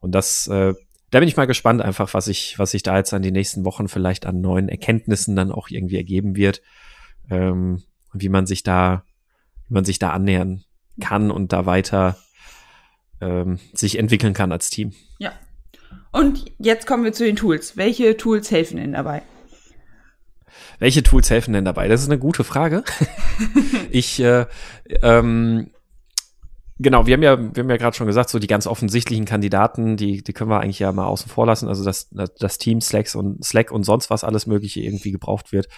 und das, äh, da bin ich mal gespannt einfach, was ich, was sich da jetzt an die nächsten Wochen vielleicht an neuen Erkenntnissen dann auch irgendwie ergeben wird. Ähm, wie man sich da, wie man sich da annähern kann und da weiter ähm, sich entwickeln kann als Team.
Ja. Und jetzt kommen wir zu den Tools. Welche Tools helfen denn dabei?
Welche Tools helfen denn dabei? Das ist eine gute Frage. ich, äh, ähm, genau, wir haben ja, wir haben ja gerade schon gesagt, so die ganz offensichtlichen Kandidaten, die, die können wir eigentlich ja mal außen vor lassen. Also dass das Team Slacks und Slack und sonst was alles Mögliche irgendwie gebraucht wird.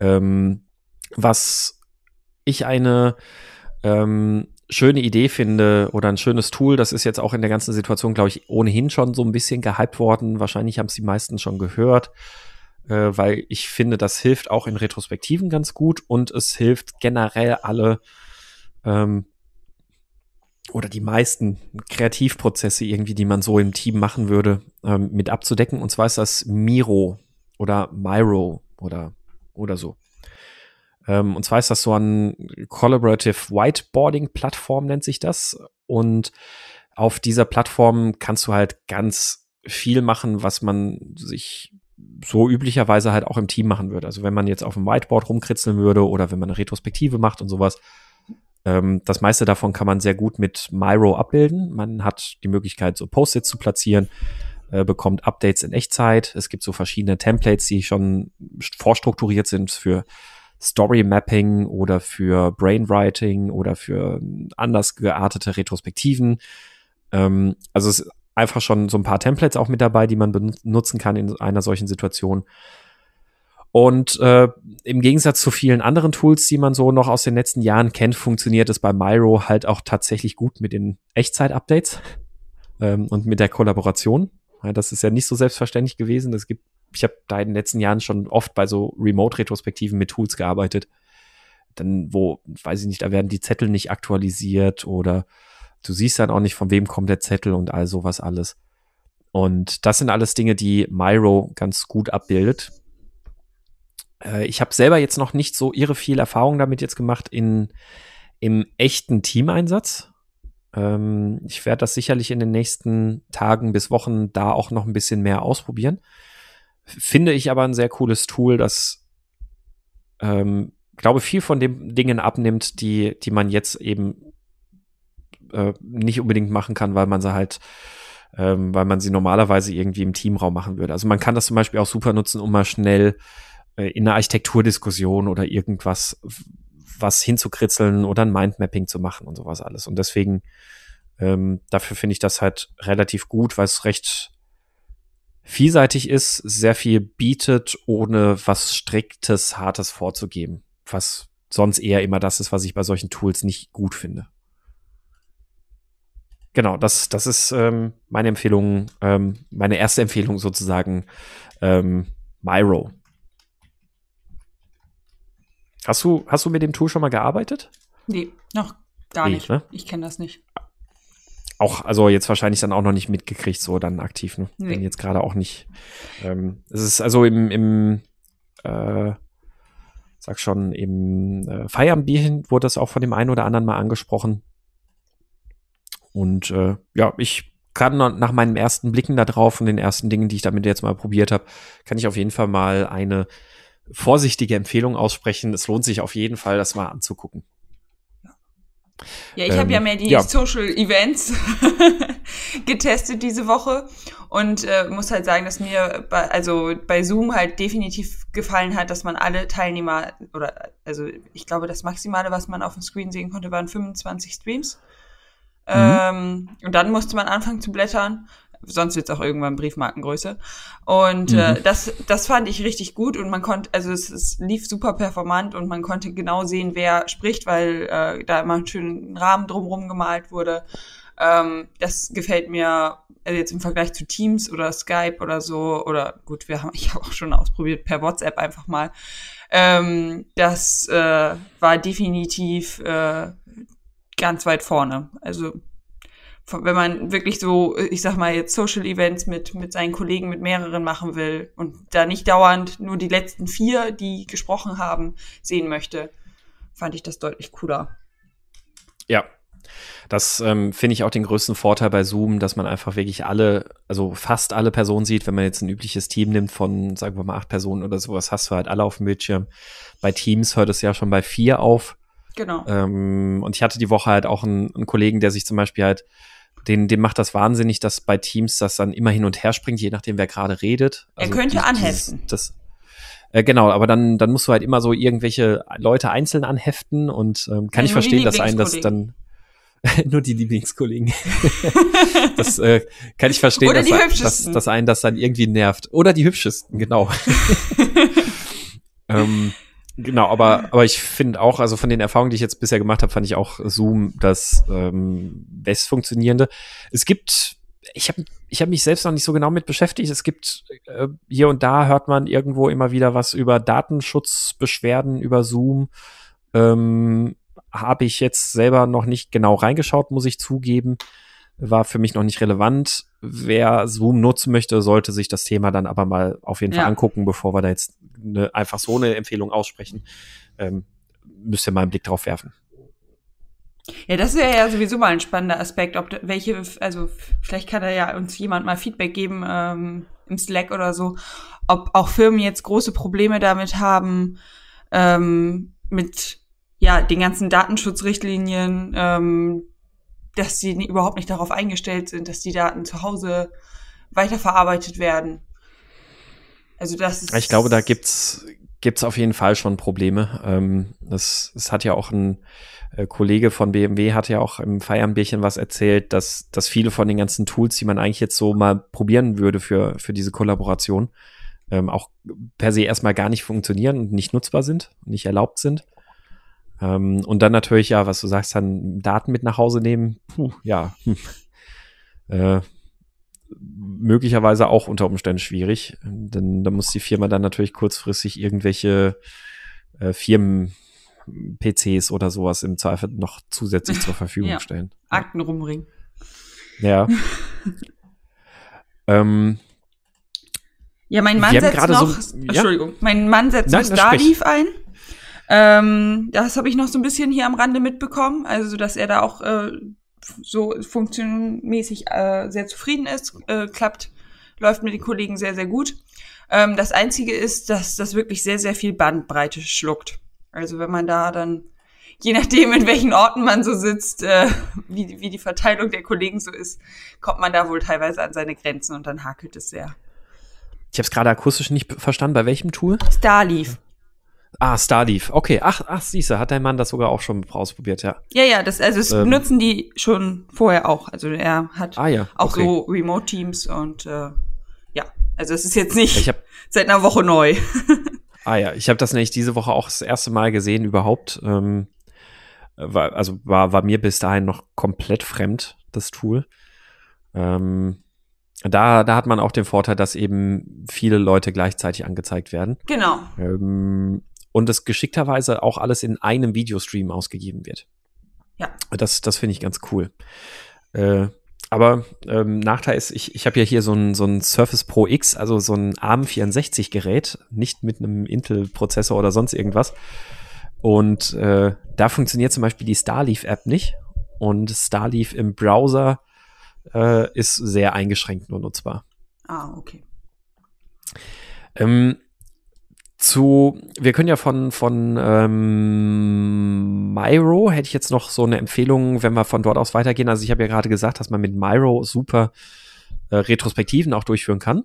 Ähm, was ich eine ähm, schöne Idee finde oder ein schönes Tool, das ist jetzt auch in der ganzen Situation, glaube ich, ohnehin schon so ein bisschen gehypt worden. Wahrscheinlich haben es die meisten schon gehört, äh, weil ich finde, das hilft auch in Retrospektiven ganz gut und es hilft generell alle ähm, oder die meisten Kreativprozesse irgendwie, die man so im Team machen würde, ähm, mit abzudecken. Und zwar ist das Miro oder Miro oder, oder so. Ähm, und zwar ist das so ein Collaborative Whiteboarding Plattform, nennt sich das. Und auf dieser Plattform kannst du halt ganz viel machen, was man sich so üblicherweise halt auch im Team machen würde. Also wenn man jetzt auf dem Whiteboard rumkritzeln würde oder wenn man eine Retrospektive macht und sowas. Ähm, das meiste davon kann man sehr gut mit Miro abbilden. Man hat die Möglichkeit, so Post-its zu platzieren. äh, bekommt Updates in Echtzeit. Es gibt so verschiedene Templates, die schon vorstrukturiert sind für Story Mapping oder für Brainwriting oder für anders geartete Retrospektiven. Ähm, also es ist einfach schon so ein paar Templates auch mit dabei, die man benutzen kann in einer solchen Situation. Und äh, im Gegensatz zu vielen anderen Tools, die man so noch aus den letzten Jahren kennt, funktioniert es bei Miro halt auch tatsächlich gut mit den Echtzeit-Updates ähm, und mit der Kollaboration. Ja, das ist ja nicht so selbstverständlich gewesen. Es gibt, ich habe da in den letzten Jahren schon oft bei so Remote-Retrospektiven mit Tools gearbeitet. Dann, wo, weiß ich nicht, da werden die Zettel nicht aktualisiert oder du siehst dann auch nicht, von wem kommt der Zettel und all sowas alles. Und das sind alles Dinge, die Miro ganz gut abbildet. Äh, ich habe selber jetzt noch nicht so irre viel Erfahrung damit jetzt gemacht in, im echten Teameinsatz. Ähm, ich werde das sicherlich in den nächsten Tagen bis Wochen da auch noch ein bisschen mehr ausprobieren. Finde ich aber ein sehr cooles Tool, das, ähm, glaube viel von den Dingen abnimmt, die, die man jetzt eben äh, nicht unbedingt machen kann, weil man sie halt ähm, weil man sie normalerweise irgendwie im Teamraum machen würde. Also man kann das zum Beispiel auch super nutzen, um mal schnell äh, in einer Architekturdiskussion oder irgendwas was hinzukritzeln oder ein Mindmapping zu machen und sowas alles. Und deswegen, ähm, dafür finde ich das halt relativ gut, weil es recht vielseitig ist, sehr viel bietet, ohne was striktes, hartes vorzugeben. Was sonst eher immer das ist, was ich bei solchen Tools nicht gut finde. Genau, das, das ist ähm, meine Empfehlung, ähm, meine erste Empfehlung sozusagen, ähm, Miro. Hast du, hast du mit dem Tool schon mal gearbeitet?
Nee, noch gar nee, nicht. Ne? Ich kenne das nicht.
Auch, also jetzt wahrscheinlich dann auch noch nicht mitgekriegt, so dann aktiv, ne? Nee. Denn jetzt gerade auch nicht. Ähm, es ist also im, im äh, sag schon, im äh, Feierabendbierchen wurde das auch von dem einen oder anderen mal angesprochen. Und äh, ja, ich kann nach meinen ersten Blicken da drauf und den ersten Dingen, die ich damit jetzt mal probiert habe, kann ich auf jeden Fall mal eine vorsichtige Empfehlung aussprechen. Es lohnt sich auf jeden Fall, das mal anzugucken.
Ja, ich ähm, habe ja mehr die ja. Social Events getestet diese Woche und äh, muss halt sagen, dass mir bei, also bei Zoom halt definitiv gefallen hat, dass man alle Teilnehmer oder also ich glaube, das Maximale, was man auf dem Screen sehen konnte, waren 25 Streams. Mhm. Ähm, und dann musste man anfangen zu blättern sonst wird es auch irgendwann Briefmarkengröße. Und äh, mhm. äh, das, das fand ich richtig gut und man konnte, also es, es lief super performant und man konnte genau sehen, wer spricht, weil äh, da immer ein schöner Rahmen drumherum gemalt wurde. Ähm, das gefällt mir also jetzt im Vergleich zu Teams oder Skype oder so oder gut, wir haben ich habe auch schon ausprobiert per WhatsApp einfach mal. Ähm, das äh, war definitiv äh, ganz weit vorne. Also wenn man wirklich so, ich sag mal jetzt Social Events mit, mit seinen Kollegen, mit mehreren machen will und da nicht dauernd nur die letzten vier, die gesprochen haben, sehen möchte, fand ich das deutlich cooler.
Ja, das ähm, finde ich auch den größten Vorteil bei Zoom, dass man einfach wirklich alle, also fast alle Personen sieht. Wenn man jetzt ein übliches Team nimmt von, sagen wir mal, acht Personen oder sowas, hast du halt alle auf dem Bildschirm. Bei Teams hört es ja schon bei vier auf.
Genau.
Ähm, und ich hatte die Woche halt auch einen, einen Kollegen, der sich zum Beispiel halt den, den macht das wahnsinnig, dass bei Teams das dann immer hin und her springt, je nachdem, wer gerade redet.
Also er könnte die, anheften.
Dieses, das, äh, genau, aber dann, dann musst du halt immer so irgendwelche Leute einzeln anheften und ähm, kann ja, ich verstehen, dass einen das dann nur die Lieblingskollegen. das äh, kann ich verstehen,
Oder
dass, dass, dass einen das dann irgendwie nervt. Oder die hübschesten, genau. ähm, Genau, aber, aber ich finde auch, also von den Erfahrungen, die ich jetzt bisher gemacht habe, fand ich auch Zoom das ähm, best funktionierende. Es gibt, ich habe ich hab mich selbst noch nicht so genau mit beschäftigt. Es gibt äh, hier und da hört man irgendwo immer wieder was über Datenschutzbeschwerden über Zoom. Ähm, habe ich jetzt selber noch nicht genau reingeschaut, muss ich zugeben. War für mich noch nicht relevant. Wer Zoom nutzen möchte, sollte sich das Thema dann aber mal auf jeden Fall angucken, bevor wir da jetzt eine, einfach so eine Empfehlung aussprechen, ähm, müsst ihr mal einen Blick drauf werfen.
Ja, das ist ja sowieso mal ein spannender Aspekt, ob welche, also vielleicht kann da ja uns jemand mal Feedback geben ähm, im Slack oder so, ob auch Firmen jetzt große Probleme damit haben, ähm, mit ja den ganzen Datenschutzrichtlinien, ähm, dass sie überhaupt nicht darauf eingestellt sind, dass die Daten zu Hause weiterverarbeitet werden. Also das ist.
Ich glaube, da gibt's gibt's auf jeden Fall schon Probleme. Ähm, hat ja auch ein äh, Kollege von BMW hat ja auch im Feierbierchen was erzählt, dass, dass viele von den ganzen Tools, die man eigentlich jetzt so mal probieren würde für, für diese Kollaboration, ähm, auch per se erstmal gar nicht funktionieren und nicht nutzbar sind, nicht erlaubt sind. Ähm, und dann natürlich, ja, was du sagst, dann Daten mit nach Hause nehmen, puh, ja, äh, möglicherweise auch unter Umständen schwierig, denn da muss die Firma dann natürlich kurzfristig irgendwelche äh, Firmen PCs oder sowas im Zweifel noch zusätzlich zur Verfügung ja. stellen.
Akten rumringen.
Ja. ähm,
ja, mein Mann setzt noch, so, ja? Entschuldigung, mein Mann setzt Nein, noch Starleaf ein. Ähm, das habe ich noch so ein bisschen hier am Rande mitbekommen, also dass er da auch äh, so funktionmäßig äh, sehr zufrieden ist, äh, klappt, läuft mit den Kollegen sehr, sehr gut. Ähm, das Einzige ist, dass das wirklich sehr, sehr viel Bandbreite schluckt. Also wenn man da dann, je nachdem, in welchen Orten man so sitzt, äh, wie, wie die Verteilung der Kollegen so ist, kommt man da wohl teilweise an seine Grenzen und dann hakelt es sehr.
Ich habe es gerade akustisch nicht verstanden. Bei welchem Tool?
Starleaf.
Ah, Starleaf. Okay. Ach, ach, siehste, hat dein Mann das sogar auch schon ausprobiert, ja.
Ja, ja, das, also das ähm, nutzen die schon vorher auch. Also er hat
ah, ja.
auch
okay.
so Remote-Teams und äh, ja, also es ist jetzt nicht hab, seit einer Woche neu.
Ah ja, ich habe das nämlich diese Woche auch das erste Mal gesehen überhaupt. Ähm, war, also war, war mir bis dahin noch komplett fremd, das Tool. Ähm, da, da hat man auch den Vorteil, dass eben viele Leute gleichzeitig angezeigt werden.
Genau.
Ähm, und es geschickterweise auch alles in einem Videostream ausgegeben wird.
Ja.
Das, das finde ich ganz cool. Äh, aber ähm, Nachteil ist, ich, ich habe ja hier so ein, so ein Surface Pro X, also so ein ARM64-Gerät, nicht mit einem Intel-Prozessor oder sonst irgendwas. Und äh, da funktioniert zum Beispiel die Starleaf-App nicht. Und Starleaf im Browser äh, ist sehr eingeschränkt nur nutzbar.
Ah, okay.
Ähm, zu, wir können ja von, von ähm, Myro, hätte ich jetzt noch so eine Empfehlung, wenn wir von dort aus weitergehen. Also ich habe ja gerade gesagt, dass man mit Myro super äh, Retrospektiven auch durchführen kann.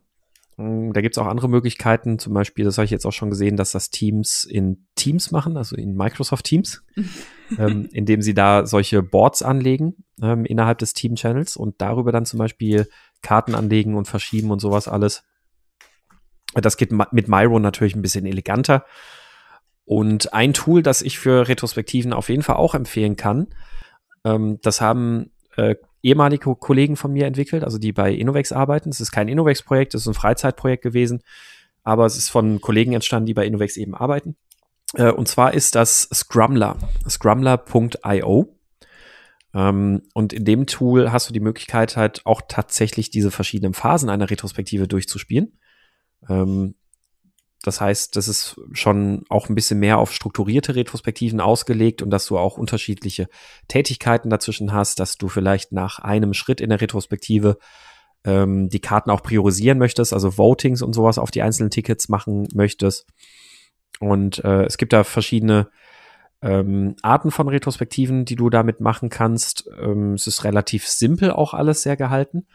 Ähm, da gibt es auch andere Möglichkeiten, zum Beispiel, das habe ich jetzt auch schon gesehen, dass das Teams in Teams machen, also in Microsoft Teams, ähm, indem sie da solche Boards anlegen ähm, innerhalb des Team-Channels und darüber dann zum Beispiel Karten anlegen und verschieben und sowas alles. Das geht mit Myro natürlich ein bisschen eleganter. Und ein Tool, das ich für Retrospektiven auf jeden Fall auch empfehlen kann, ähm, das haben äh, ehemalige Kollegen von mir entwickelt, also die bei Innovex arbeiten. Es ist kein Innovex-Projekt, es ist ein Freizeitprojekt gewesen, aber es ist von Kollegen entstanden, die bei Innovex eben arbeiten. Äh, und zwar ist das Scrumler, scrumler.io. Ähm, und in dem Tool hast du die Möglichkeit halt auch tatsächlich diese verschiedenen Phasen einer Retrospektive durchzuspielen. Ähm, das heißt, das ist schon auch ein bisschen mehr auf strukturierte Retrospektiven ausgelegt und dass du auch unterschiedliche Tätigkeiten dazwischen hast, dass du vielleicht nach einem Schritt in der Retrospektive ähm, die Karten auch priorisieren möchtest, also Votings und sowas auf die einzelnen Tickets machen möchtest. Und äh, es gibt da verschiedene ähm, Arten von Retrospektiven, die du damit machen kannst. Ähm, es ist relativ simpel auch alles sehr gehalten.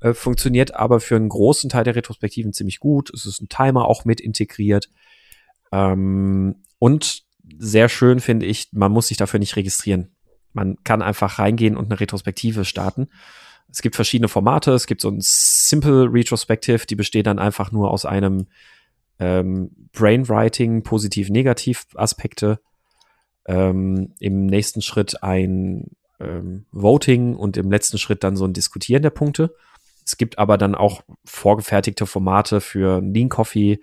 Äh, funktioniert aber für einen großen Teil der Retrospektiven ziemlich gut. Es ist ein Timer auch mit integriert. Ähm, und sehr schön finde ich, man muss sich dafür nicht registrieren. Man kann einfach reingehen und eine Retrospektive starten. Es gibt verschiedene Formate. Es gibt so ein Simple Retrospective, die besteht dann einfach nur aus einem ähm, Brainwriting, positiv-negativ-Aspekte. Ähm, Im nächsten Schritt ein ähm, Voting und im letzten Schritt dann so ein Diskutieren der Punkte. Es gibt aber dann auch vorgefertigte Formate für Lean Coffee,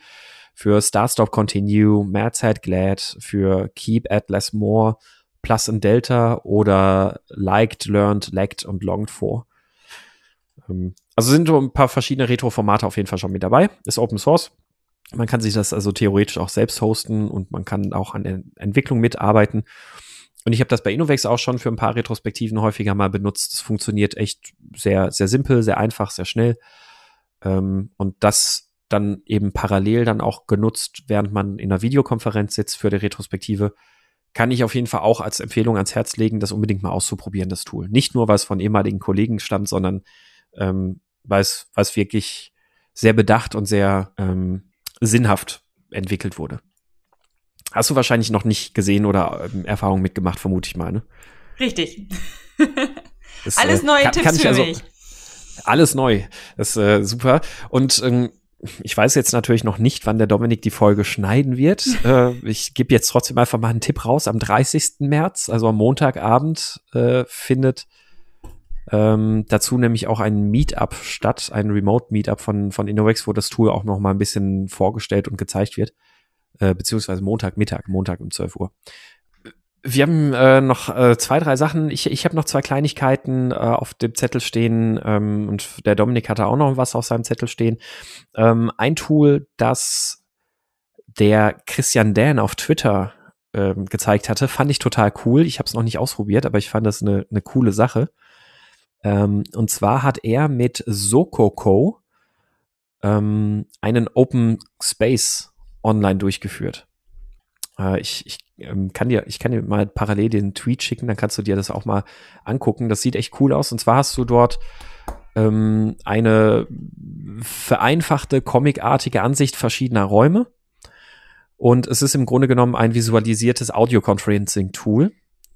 für Start Stop Continue, Mad Sad Glad, für Keep Less More, Plus and Delta oder Liked, Learned, Lagged und Longed for. Ähm, also sind so ein paar verschiedene Retro-Formate auf jeden Fall schon mit dabei. Ist Open Source. Man kann sich das also theoretisch auch selbst hosten und man kann auch an der Entwicklung mitarbeiten. Und ich habe das bei Innovex auch schon für ein paar Retrospektiven häufiger mal benutzt. Es funktioniert echt sehr, sehr simpel, sehr einfach, sehr schnell. Ähm, und das dann eben parallel dann auch genutzt, während man in einer Videokonferenz sitzt für die Retrospektive, kann ich auf jeden Fall auch als Empfehlung ans Herz legen, das unbedingt mal auszuprobieren, das Tool. Nicht nur, weil es von ehemaligen Kollegen stammt, sondern ähm, weil es, wirklich sehr bedacht und sehr ähm, sinnhaft entwickelt wurde. Hast du wahrscheinlich noch nicht gesehen oder ähm, Erfahrungen mitgemacht, vermute ich mal, ne?
Richtig. Das, Alles äh, neue kann, Tipps kann für also, mich.
Alles neu. Das ist äh, super. Und ähm, ich weiß jetzt natürlich noch nicht, wann der Dominik die Folge schneiden wird. äh, ich gebe jetzt trotzdem einfach mal einen Tipp raus. Am 30. März, also am Montagabend, äh, findet ähm, dazu nämlich auch ein Meetup statt, ein Remote-Meetup von, von Innovex, wo das Tool auch noch mal ein bisschen vorgestellt und gezeigt wird. Äh, beziehungsweise Montagmittag, Montag um 12 Uhr. Wir haben äh, noch äh, zwei, drei Sachen. Ich, ich habe noch zwei Kleinigkeiten äh, auf dem Zettel stehen ähm, und der Dominik hatte auch noch was auf seinem Zettel stehen. Ähm, ein Tool, das der Christian Dan auf Twitter ähm, gezeigt hatte, fand ich total cool. Ich habe es noch nicht ausprobiert, aber ich fand das eine, eine coole Sache. Ähm, und zwar hat er mit Sokoko ähm, einen Open Space online durchgeführt. Äh, ich, ich ähm, kann dir, ich kann dir mal parallel den Tweet schicken, dann kannst du dir das auch mal angucken. Das sieht echt cool aus. Und zwar hast du dort ähm, eine vereinfachte, comicartige Ansicht verschiedener Räume. Und es ist im Grunde genommen ein visualisiertes Audio-Conferencing-Tool.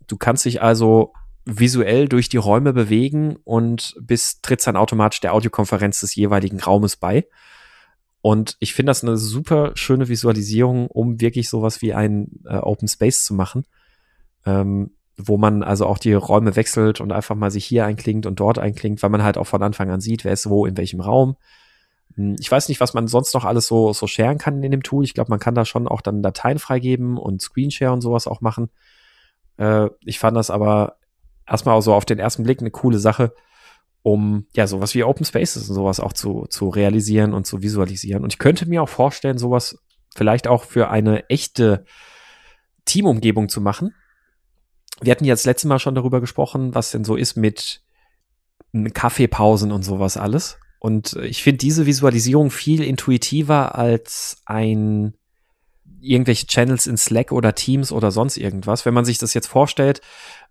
Du kannst dich also visuell durch die Räume bewegen und bis tritt dann automatisch der Audiokonferenz des jeweiligen Raumes bei. Und ich finde das eine super schöne Visualisierung, um wirklich sowas wie ein äh, Open Space zu machen, ähm, wo man also auch die Räume wechselt und einfach mal sich hier einklingt und dort einklingt, weil man halt auch von Anfang an sieht, wer ist wo in welchem Raum. Hm, ich weiß nicht, was man sonst noch alles so, so sharen kann in dem Tool. Ich glaube, man kann da schon auch dann Dateien freigeben und Screenshare und sowas auch machen. Äh, ich fand das aber erstmal so auf den ersten Blick eine coole Sache, um ja sowas wie Open Spaces und sowas auch zu, zu realisieren und zu visualisieren. Und ich könnte mir auch vorstellen, sowas vielleicht auch für eine echte Teamumgebung zu machen. Wir hatten jetzt letztes Mal schon darüber gesprochen, was denn so ist mit Kaffeepausen und sowas alles. Und ich finde diese Visualisierung viel intuitiver als ein irgendwelche Channels in Slack oder Teams oder sonst irgendwas. Wenn man sich das jetzt vorstellt,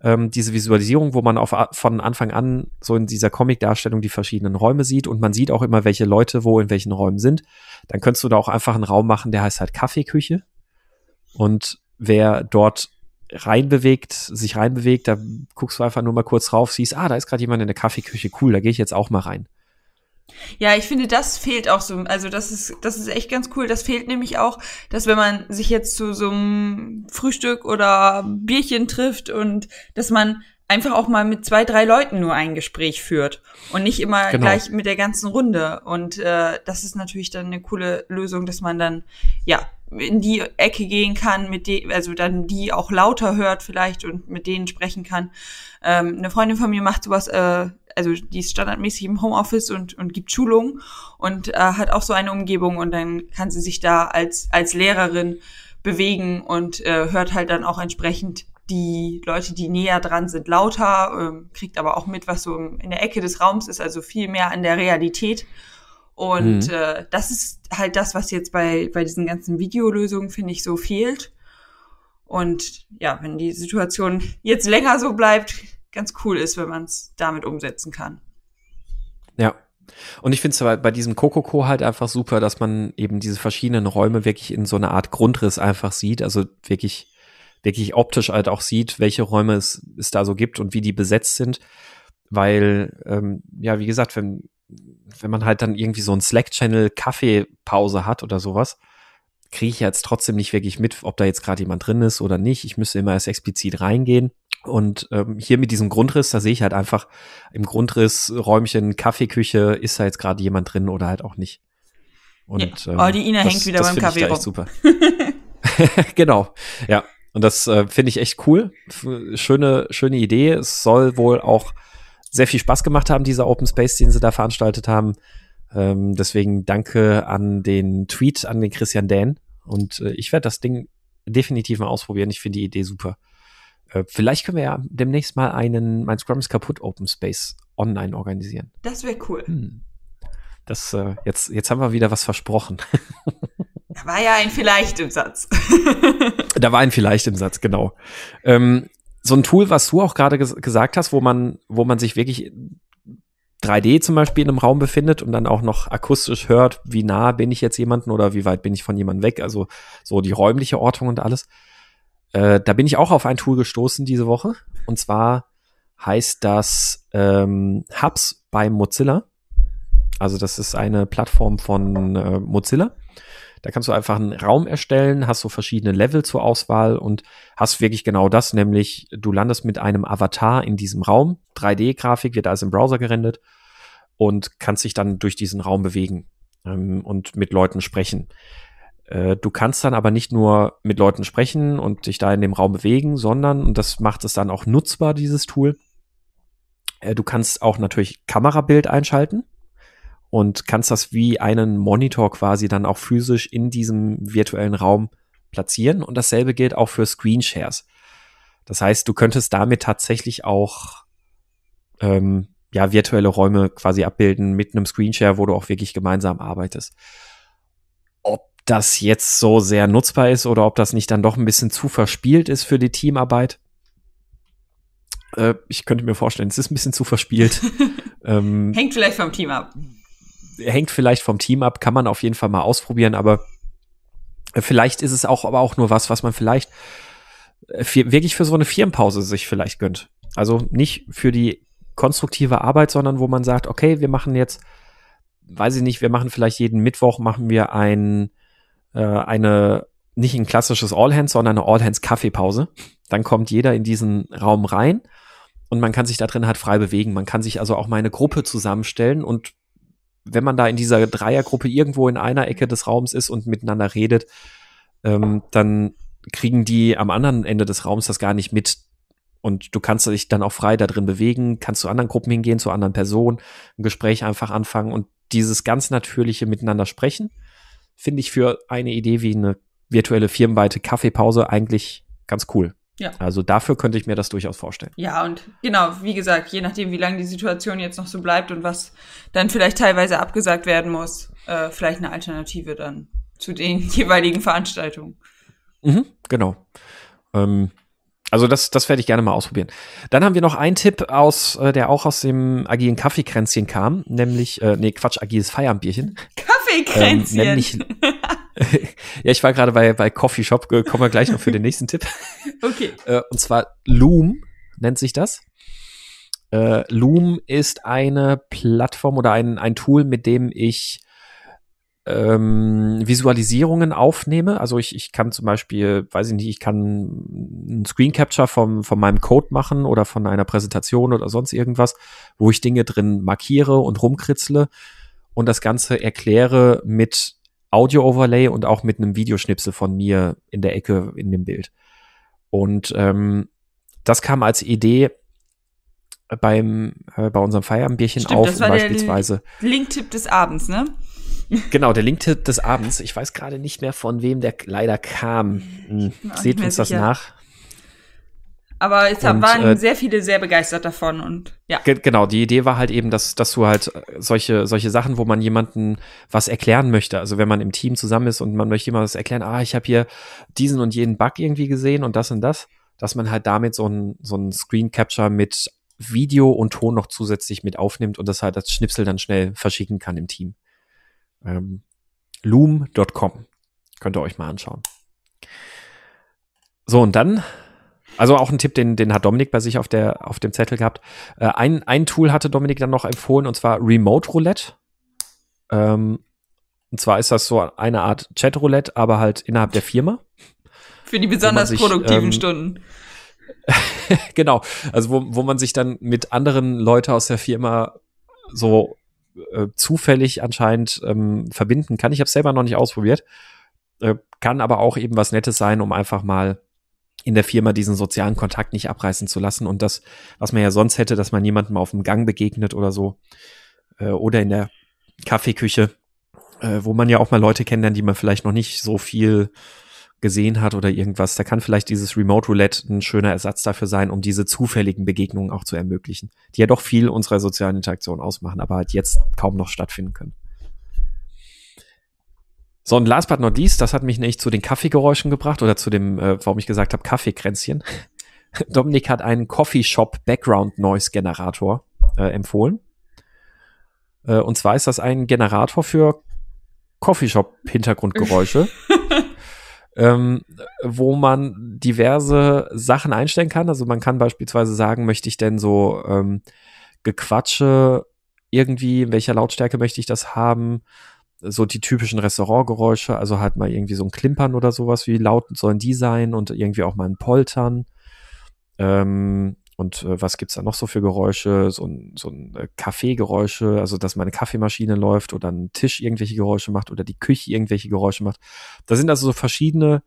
ähm, diese Visualisierung, wo man auf, von Anfang an so in dieser Comic-Darstellung die verschiedenen Räume sieht und man sieht auch immer, welche Leute wo in welchen Räumen sind, dann könntest du da auch einfach einen Raum machen, der heißt halt Kaffeeküche. Und wer dort reinbewegt, sich reinbewegt, da guckst du einfach nur mal kurz rauf, siehst, ah, da ist gerade jemand in der Kaffeeküche, cool, da gehe ich jetzt auch mal rein.
Ja, ich finde, das fehlt auch so. Also das ist, das ist echt ganz cool. Das fehlt nämlich auch, dass wenn man sich jetzt zu so einem Frühstück oder Bierchen trifft und dass man einfach auch mal mit zwei, drei Leuten nur ein Gespräch führt und nicht immer genau. gleich mit der ganzen Runde. Und äh, das ist natürlich dann eine coole Lösung, dass man dann ja in die Ecke gehen kann, mit die, also dann die auch lauter hört vielleicht und mit denen sprechen kann. Ähm, eine Freundin von mir macht sowas äh, also die ist standardmäßig im Homeoffice und, und gibt Schulungen und äh, hat auch so eine Umgebung und dann kann sie sich da als, als Lehrerin bewegen und äh, hört halt dann auch entsprechend die Leute, die näher dran sind, lauter, äh, kriegt aber auch mit, was so in der Ecke des Raums ist, also viel mehr an der Realität. Und mhm. äh, das ist halt das, was jetzt bei, bei diesen ganzen Videolösungen, finde ich, so fehlt. Und ja, wenn die Situation jetzt länger so bleibt, ganz cool ist, wenn man es damit umsetzen kann.
Ja. Und ich finde es bei diesem Kokoko halt einfach super, dass man eben diese verschiedenen Räume wirklich in so einer Art Grundriss einfach sieht. Also wirklich, wirklich optisch halt auch sieht, welche Räume es, es da so gibt und wie die besetzt sind. Weil, ähm, ja, wie gesagt, wenn, wenn man halt dann irgendwie so ein Slack-Channel Kaffeepause hat oder sowas, kriege ich jetzt trotzdem nicht wirklich mit, ob da jetzt gerade jemand drin ist oder nicht. Ich müsste immer erst explizit reingehen. Und ähm, hier mit diesem Grundriss, da sehe ich halt einfach im Grundriss Räumchen Kaffeeküche, ist da jetzt gerade jemand drin oder halt auch nicht.
Und, ja. ähm, oh, die Ina das, hängt wieder beim Kaffee rum.
super. genau, ja. Und das äh, finde ich echt cool. Schöne, schöne Idee. Es soll wohl auch sehr viel Spaß gemacht haben, dieser Open Space, den sie da veranstaltet haben. Ähm, deswegen danke an den Tweet, an den Christian Dan. Und äh, ich werde das Ding definitiv mal ausprobieren. Ich finde die Idee super. Äh, vielleicht können wir ja demnächst mal einen Mein Scrum ist kaputt Open Space online organisieren.
Das wäre cool. Hm.
Das, äh, jetzt, jetzt haben wir wieder was versprochen.
Da war ja ein Vielleicht im Satz.
da war ein Vielleicht im Satz, genau. Ähm, so ein Tool, was du auch gerade ges gesagt hast, wo man, wo man sich wirklich 3D zum Beispiel in einem Raum befindet und dann auch noch akustisch hört, wie nah bin ich jetzt jemanden oder wie weit bin ich von jemandem weg, also so die räumliche Ortung und alles. Äh, da bin ich auch auf ein Tool gestoßen diese Woche und zwar heißt das ähm, Hubs bei Mozilla. Also das ist eine Plattform von äh, Mozilla. Da kannst du einfach einen Raum erstellen, hast so verschiedene Level zur Auswahl und hast wirklich genau das, nämlich du landest mit einem Avatar in diesem Raum. 3D-Grafik wird alles im Browser gerendert und kannst dich dann durch diesen Raum bewegen ähm, und mit Leuten sprechen. Äh, du kannst dann aber nicht nur mit Leuten sprechen und dich da in dem Raum bewegen, sondern, und das macht es dann auch nutzbar, dieses Tool, äh, du kannst auch natürlich Kamerabild einschalten und kannst das wie einen Monitor quasi dann auch physisch in diesem virtuellen Raum platzieren. Und dasselbe gilt auch für Screenshares. Das heißt, du könntest damit tatsächlich auch ähm, ja, virtuelle Räume quasi abbilden mit einem Screenshare, wo du auch wirklich gemeinsam arbeitest. Ob das jetzt so sehr nutzbar ist oder ob das nicht dann doch ein bisschen zu verspielt ist für die Teamarbeit, äh, ich könnte mir vorstellen, es ist ein bisschen zu verspielt.
ähm, hängt vielleicht vom Team ab.
Hängt vielleicht vom Team ab, kann man auf jeden Fall mal ausprobieren, aber vielleicht ist es auch, aber auch nur was, was man vielleicht für, wirklich für so eine Firmenpause sich vielleicht gönnt. Also nicht für die konstruktive Arbeit, sondern wo man sagt, okay, wir machen jetzt, weiß ich nicht, wir machen vielleicht jeden Mittwoch machen wir ein, äh, eine, nicht ein klassisches All Hands, sondern eine All Hands Kaffeepause. Dann kommt jeder in diesen Raum rein und man kann sich da drin halt frei bewegen. Man kann sich also auch mal eine Gruppe zusammenstellen und wenn man da in dieser Dreiergruppe irgendwo in einer Ecke des Raums ist und miteinander redet, ähm, dann kriegen die am anderen Ende des Raums das gar nicht mit. Und du kannst dich dann auch frei da drin bewegen, kannst zu anderen Gruppen hingehen, zu anderen Personen, ein Gespräch einfach anfangen und dieses ganz natürliche Miteinander sprechen, finde ich für eine Idee wie eine virtuelle firmenweite Kaffeepause eigentlich ganz cool. Ja. Also dafür könnte ich mir das durchaus vorstellen.
Ja, und genau, wie gesagt, je nachdem, wie lange die Situation jetzt noch so bleibt und was dann vielleicht teilweise abgesagt werden muss, äh, vielleicht eine Alternative dann zu den jeweiligen Veranstaltungen.
Mhm, genau. Ähm, also das, das werde ich gerne mal ausprobieren. Dann haben wir noch einen Tipp aus, äh, der auch aus dem agilen Kaffeekränzchen kam, nämlich, äh, nee, Quatsch, agiles Feierabendbierchen.
Kaffeekränzchen. Ähm, nämlich,
ja, ich war gerade bei, bei Coffee Shop, kommen wir gleich noch für den nächsten Tipp. Okay. Äh, und zwar Loom nennt sich das. Äh, Loom ist eine Plattform oder ein, ein Tool, mit dem ich ähm, Visualisierungen aufnehme. Also ich, ich kann zum Beispiel, weiß ich nicht, ich kann einen Screen Capture vom, von meinem Code machen oder von einer Präsentation oder sonst irgendwas, wo ich Dinge drin markiere und rumkritzle und das Ganze erkläre mit Audio-Overlay und auch mit einem Videoschnipsel von mir in der Ecke in dem Bild. Und ähm, das kam als Idee beim äh, bei unserem Feierabendbierchen Stimmt, auf das war beispielsweise.
Der Linktipp des Abends, ne?
genau, der Linktipp des Abends. Ich weiß gerade nicht mehr von wem der leider kam. Hm, seht uns das nach.
Aber es und, waren äh, sehr viele sehr begeistert davon und ja.
Genau, die Idee war halt eben, dass, dass du halt äh, solche, solche Sachen, wo man jemanden was erklären möchte, also wenn man im Team zusammen ist und man möchte jemandem was erklären, ah, ich habe hier diesen und jenen Bug irgendwie gesehen und das und das, dass man halt damit so ein, so ein Screen Capture mit Video und Ton noch zusätzlich mit aufnimmt und das halt als Schnipsel dann schnell verschicken kann im Team. Ähm, Loom.com könnt ihr euch mal anschauen. So, und dann also auch ein Tipp, den, den hat Dominik bei sich auf, der, auf dem Zettel gehabt. Äh, ein, ein Tool hatte Dominik dann noch empfohlen, und zwar Remote Roulette. Ähm, und zwar ist das so eine Art Chat-Roulette, aber halt innerhalb der Firma.
Für die besonders sich, produktiven ähm, Stunden.
genau. Also wo, wo man sich dann mit anderen Leuten aus der Firma so äh, zufällig anscheinend ähm, verbinden kann. Ich habe es selber noch nicht ausprobiert. Äh, kann aber auch eben was Nettes sein, um einfach mal in der Firma diesen sozialen Kontakt nicht abreißen zu lassen und das, was man ja sonst hätte, dass man jemandem auf dem Gang begegnet oder so äh, oder in der Kaffeeküche, äh, wo man ja auch mal Leute kennenlernt, die man vielleicht noch nicht so viel gesehen hat oder irgendwas. Da kann vielleicht dieses Remote Roulette ein schöner Ersatz dafür sein, um diese zufälligen Begegnungen auch zu ermöglichen, die ja doch viel unserer sozialen Interaktion ausmachen, aber halt jetzt kaum noch stattfinden können. So, und last but not least, das hat mich nämlich zu den Kaffeegeräuschen gebracht oder zu dem, äh, warum ich gesagt habe, Kaffeekränzchen. Dominik hat einen Coffee Shop Background Noise Generator äh, empfohlen. Äh, und zwar ist das ein Generator für Coffeeshop-Hintergrundgeräusche. ähm, wo man diverse Sachen einstellen kann. Also man kann beispielsweise sagen, möchte ich denn so ähm, Gequatsche irgendwie, in welcher Lautstärke möchte ich das haben? So die typischen Restaurantgeräusche, also halt mal irgendwie so ein Klimpern oder sowas, wie laut sollen die sein und irgendwie auch mal ein Poltern. Ähm, und äh, was gibt's da noch so für Geräusche? So ein, so ein äh, Kaffeegeräusche, also dass meine Kaffeemaschine läuft oder ein Tisch irgendwelche Geräusche macht oder die Küche irgendwelche Geräusche macht. Da sind also so verschiedene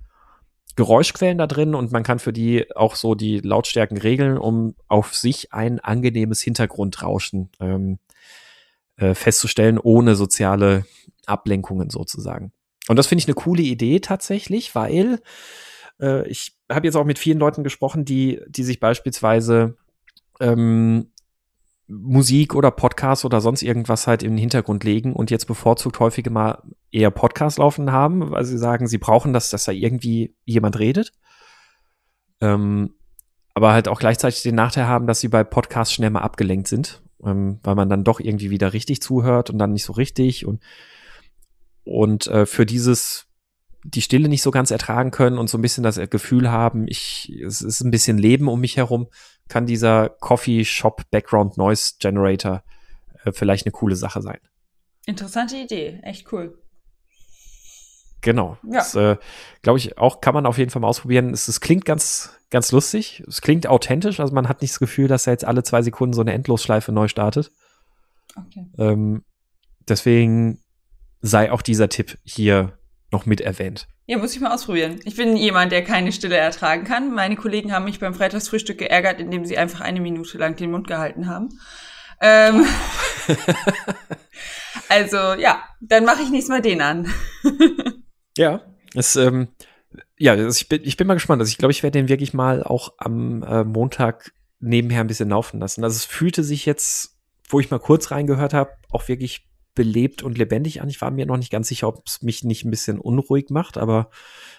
Geräuschquellen da drin und man kann für die auch so die Lautstärken regeln, um auf sich ein angenehmes Hintergrundrauschen ähm, äh, festzustellen, ohne soziale Ablenkungen sozusagen. Und das finde ich eine coole Idee tatsächlich, weil äh, ich habe jetzt auch mit vielen Leuten gesprochen, die, die sich beispielsweise ähm, Musik oder Podcast oder sonst irgendwas halt in den Hintergrund legen und jetzt bevorzugt häufig mal eher Podcast laufen haben, weil sie sagen, sie brauchen das, dass da irgendwie jemand redet. Ähm, aber halt auch gleichzeitig den Nachteil haben, dass sie bei Podcasts schnell mal abgelenkt sind, ähm, weil man dann doch irgendwie wieder richtig zuhört und dann nicht so richtig und und äh, für dieses die Stille nicht so ganz ertragen können und so ein bisschen das Gefühl haben, ich, es ist ein bisschen Leben um mich herum, kann dieser Coffee Shop Background Noise Generator äh, vielleicht eine coole Sache sein.
Interessante Idee, echt cool.
Genau. Ja. Das, äh, glaube ich, auch kann man auf jeden Fall mal ausprobieren. Es, es, klingt ganz, ganz lustig. Es klingt authentisch. Also man hat nicht das Gefühl, dass er jetzt alle zwei Sekunden so eine Endlosschleife neu startet. Okay. Ähm, deswegen sei auch dieser Tipp hier noch mit erwähnt.
Ja, muss ich mal ausprobieren. Ich bin jemand, der keine Stille ertragen kann. Meine Kollegen haben mich beim Freitagsfrühstück geärgert, indem sie einfach eine Minute lang den Mund gehalten haben. Ähm, also ja, dann mache ich nächstes Mal den an.
ja, es, ähm, ja, ich bin, ich bin mal gespannt. Also ich glaube, ich werde den wirklich mal auch am äh, Montag nebenher ein bisschen laufen lassen. Also es fühlte sich jetzt, wo ich mal kurz reingehört habe, auch wirklich belebt und lebendig an. Ich war mir noch nicht ganz sicher, ob es mich nicht ein bisschen unruhig macht, aber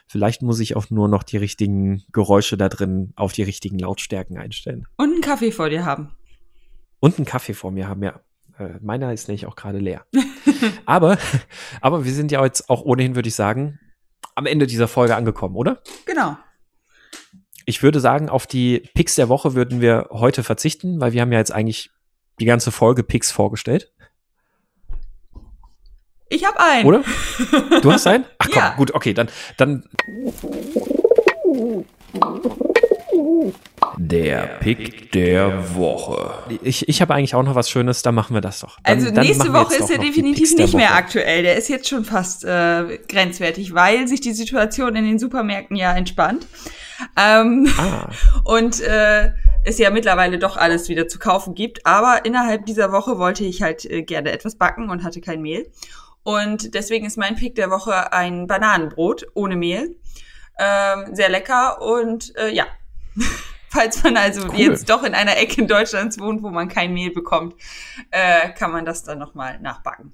vielleicht muss ich auch nur noch die richtigen Geräusche da drin auf die richtigen Lautstärken einstellen.
Und einen Kaffee vor dir haben.
Und einen Kaffee vor mir haben, ja. Äh, meiner ist nämlich auch gerade leer. aber, aber wir sind ja jetzt auch ohnehin, würde ich sagen, am Ende dieser Folge angekommen, oder?
Genau.
Ich würde sagen, auf die Picks der Woche würden wir heute verzichten, weil wir haben ja jetzt eigentlich die ganze Folge Picks vorgestellt.
Ich habe einen.
Oder? Du hast einen? Ach komm, ja. gut, okay, dann, dann. Der Pick der Woche. Ich, ich habe eigentlich auch noch was Schönes, da machen wir das doch.
Dann, also nächste Woche ist er definitiv nicht mehr aktuell. Der ist jetzt schon fast äh, grenzwertig, weil sich die Situation in den Supermärkten ja entspannt. Ähm, ah. Und äh, es ja mittlerweile doch alles wieder zu kaufen gibt. Aber innerhalb dieser Woche wollte ich halt äh, gerne etwas backen und hatte kein Mehl. Und deswegen ist mein Pick der Woche ein Bananenbrot ohne Mehl. Ähm, sehr lecker und äh, ja. Falls man also cool. jetzt doch in einer Ecke in Deutschlands wohnt, wo man kein Mehl bekommt, äh, kann man das dann nochmal nachbacken.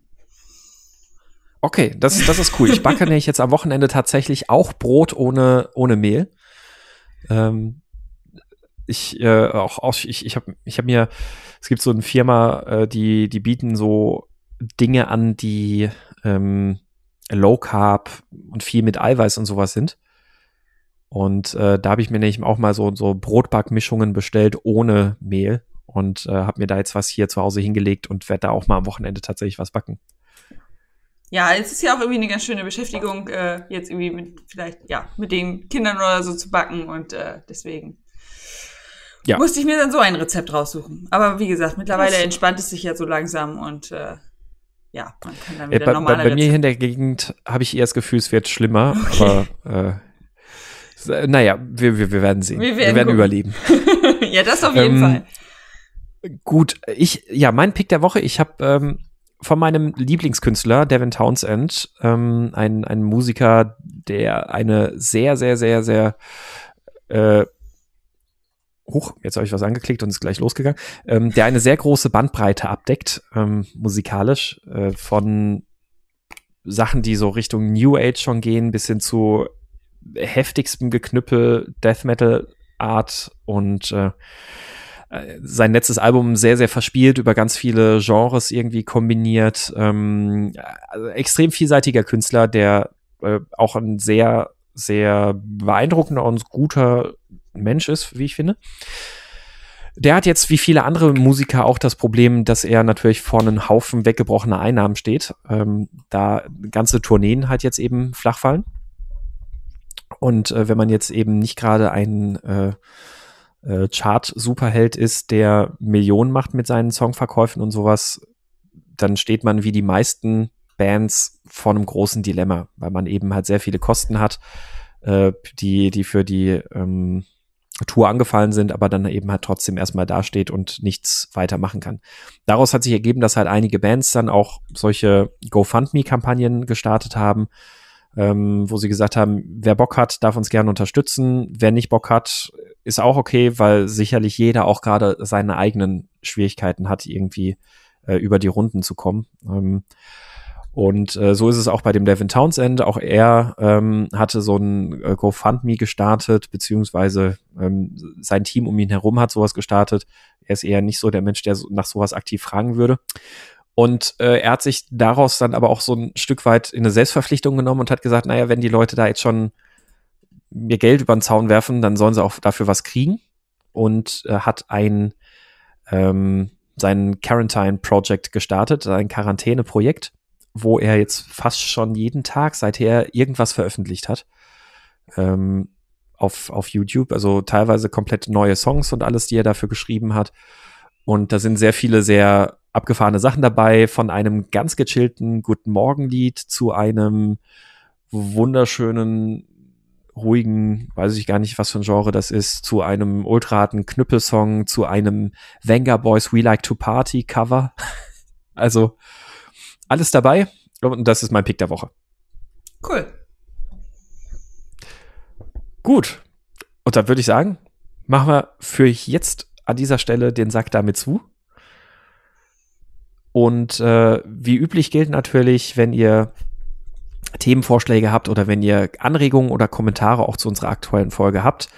Okay, das, das ist cool. Ich backe nämlich jetzt am Wochenende tatsächlich auch Brot ohne, ohne Mehl. Ähm, ich äh, auch, auch ich, ich habe ich hab mir, es gibt so eine Firma, äh, die, die bieten so Dinge an, die ähm, Low Carb und viel mit Eiweiß und sowas sind. Und äh, da habe ich mir nämlich auch mal so, so Brotbackmischungen bestellt ohne Mehl und äh, habe mir da jetzt was hier zu Hause hingelegt und werde da auch mal am Wochenende tatsächlich was backen.
Ja, es ist ja auch irgendwie eine ganz schöne Beschäftigung, äh, jetzt irgendwie mit vielleicht, ja, mit den Kindern oder so zu backen und äh, deswegen ja. musste ich mir dann so ein Rezept raussuchen. Aber wie gesagt, mittlerweile entspannt es sich ja so langsam und äh, ja, man kann dann wieder
ja, bei, bei, bei mir hier in der Gegend habe ich eher das Gefühl, es wird schlimmer, okay. aber äh, naja, wir, wir, wir werden sehen. Wir werden, wir werden überleben.
ja, das auf jeden ähm, Fall.
Gut, ich, ja, mein Pick der Woche, ich habe ähm, von meinem Lieblingskünstler, Devin Townsend, ähm, ein, ein Musiker, der eine sehr, sehr, sehr, sehr äh, Huch, jetzt habe ich was angeklickt und ist gleich losgegangen, ähm, der eine sehr große Bandbreite abdeckt, ähm, musikalisch, äh, von Sachen, die so Richtung New Age schon gehen, bis hin zu heftigstem Geknüppel, Death Metal Art und äh, sein letztes Album sehr, sehr verspielt, über ganz viele Genres irgendwie kombiniert. Ähm, also extrem vielseitiger Künstler, der äh, auch ein sehr, sehr beeindruckender und guter Mensch ist, wie ich finde. Der hat jetzt wie viele andere Musiker auch das Problem, dass er natürlich vor einem Haufen weggebrochener Einnahmen steht, ähm, da ganze Tourneen halt jetzt eben flach fallen. Und äh, wenn man jetzt eben nicht gerade ein äh, äh, Chart-Superheld ist, der Millionen macht mit seinen Songverkäufen und sowas, dann steht man wie die meisten Bands vor einem großen Dilemma, weil man eben halt sehr viele Kosten hat, äh, die, die für die ähm, Tour angefallen sind, aber dann eben halt trotzdem erstmal dasteht und nichts weitermachen kann. Daraus hat sich ergeben, dass halt einige Bands dann auch solche GoFundMe-Kampagnen gestartet haben, ähm, wo sie gesagt haben, wer Bock hat, darf uns gerne unterstützen. Wer nicht Bock hat, ist auch okay, weil sicherlich jeder auch gerade seine eigenen Schwierigkeiten hat, irgendwie äh, über die Runden zu kommen. Ähm, und äh, so ist es auch bei dem Devin Townsend. Auch er ähm, hatte so ein äh, GoFundMe gestartet, beziehungsweise ähm, sein Team um ihn herum hat sowas gestartet. Er ist eher nicht so der Mensch, der so, nach sowas aktiv fragen würde. Und äh, er hat sich daraus dann aber auch so ein Stück weit in eine Selbstverpflichtung genommen und hat gesagt, naja, wenn die Leute da jetzt schon mir Geld über den Zaun werfen, dann sollen sie auch dafür was kriegen. Und äh, hat ein ähm, sein Quarantine Project gestartet, ein Quarantäne-Projekt, wo er jetzt fast schon jeden Tag seither irgendwas veröffentlicht hat. Ähm, auf, auf YouTube, also teilweise komplett neue Songs und alles, die er dafür geschrieben hat. Und da sind sehr viele sehr abgefahrene Sachen dabei, von einem ganz gechillten Guten Morgen-Lied zu einem wunderschönen, ruhigen, weiß ich gar nicht, was für ein Genre das ist, zu einem ultraten Knüppelsong, zu einem Venga Boys We Like to Party Cover. also alles dabei und das ist mein Pick der Woche.
Cool.
Gut. Und dann würde ich sagen, machen wir für jetzt an dieser Stelle den Sack damit zu. Und äh, wie üblich gilt natürlich, wenn ihr Themenvorschläge habt oder wenn ihr Anregungen oder Kommentare auch zu unserer aktuellen Folge habt,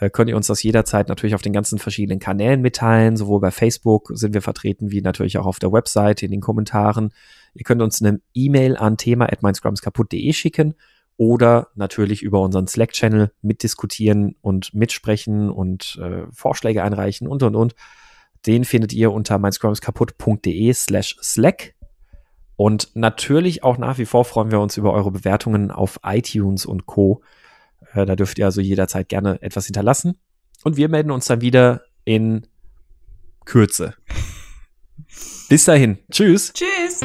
äh, könnt ihr uns das jederzeit natürlich auf den ganzen verschiedenen Kanälen mitteilen. Sowohl bei Facebook sind wir vertreten, wie natürlich auch auf der Website, in den Kommentaren. Ihr könnt uns eine E-Mail an thema.meinscrumskaputt.de schicken oder natürlich über unseren Slack-Channel mitdiskutieren und mitsprechen und äh, Vorschläge einreichen und und und. Den findet ihr unter meinscrumskaputt.de slash Slack. Und natürlich auch nach wie vor freuen wir uns über eure Bewertungen auf iTunes und Co. Äh, da dürft ihr also jederzeit gerne etwas hinterlassen. Und wir melden uns dann wieder in Kürze. Bis dahin. Tschüss.
Tschüss.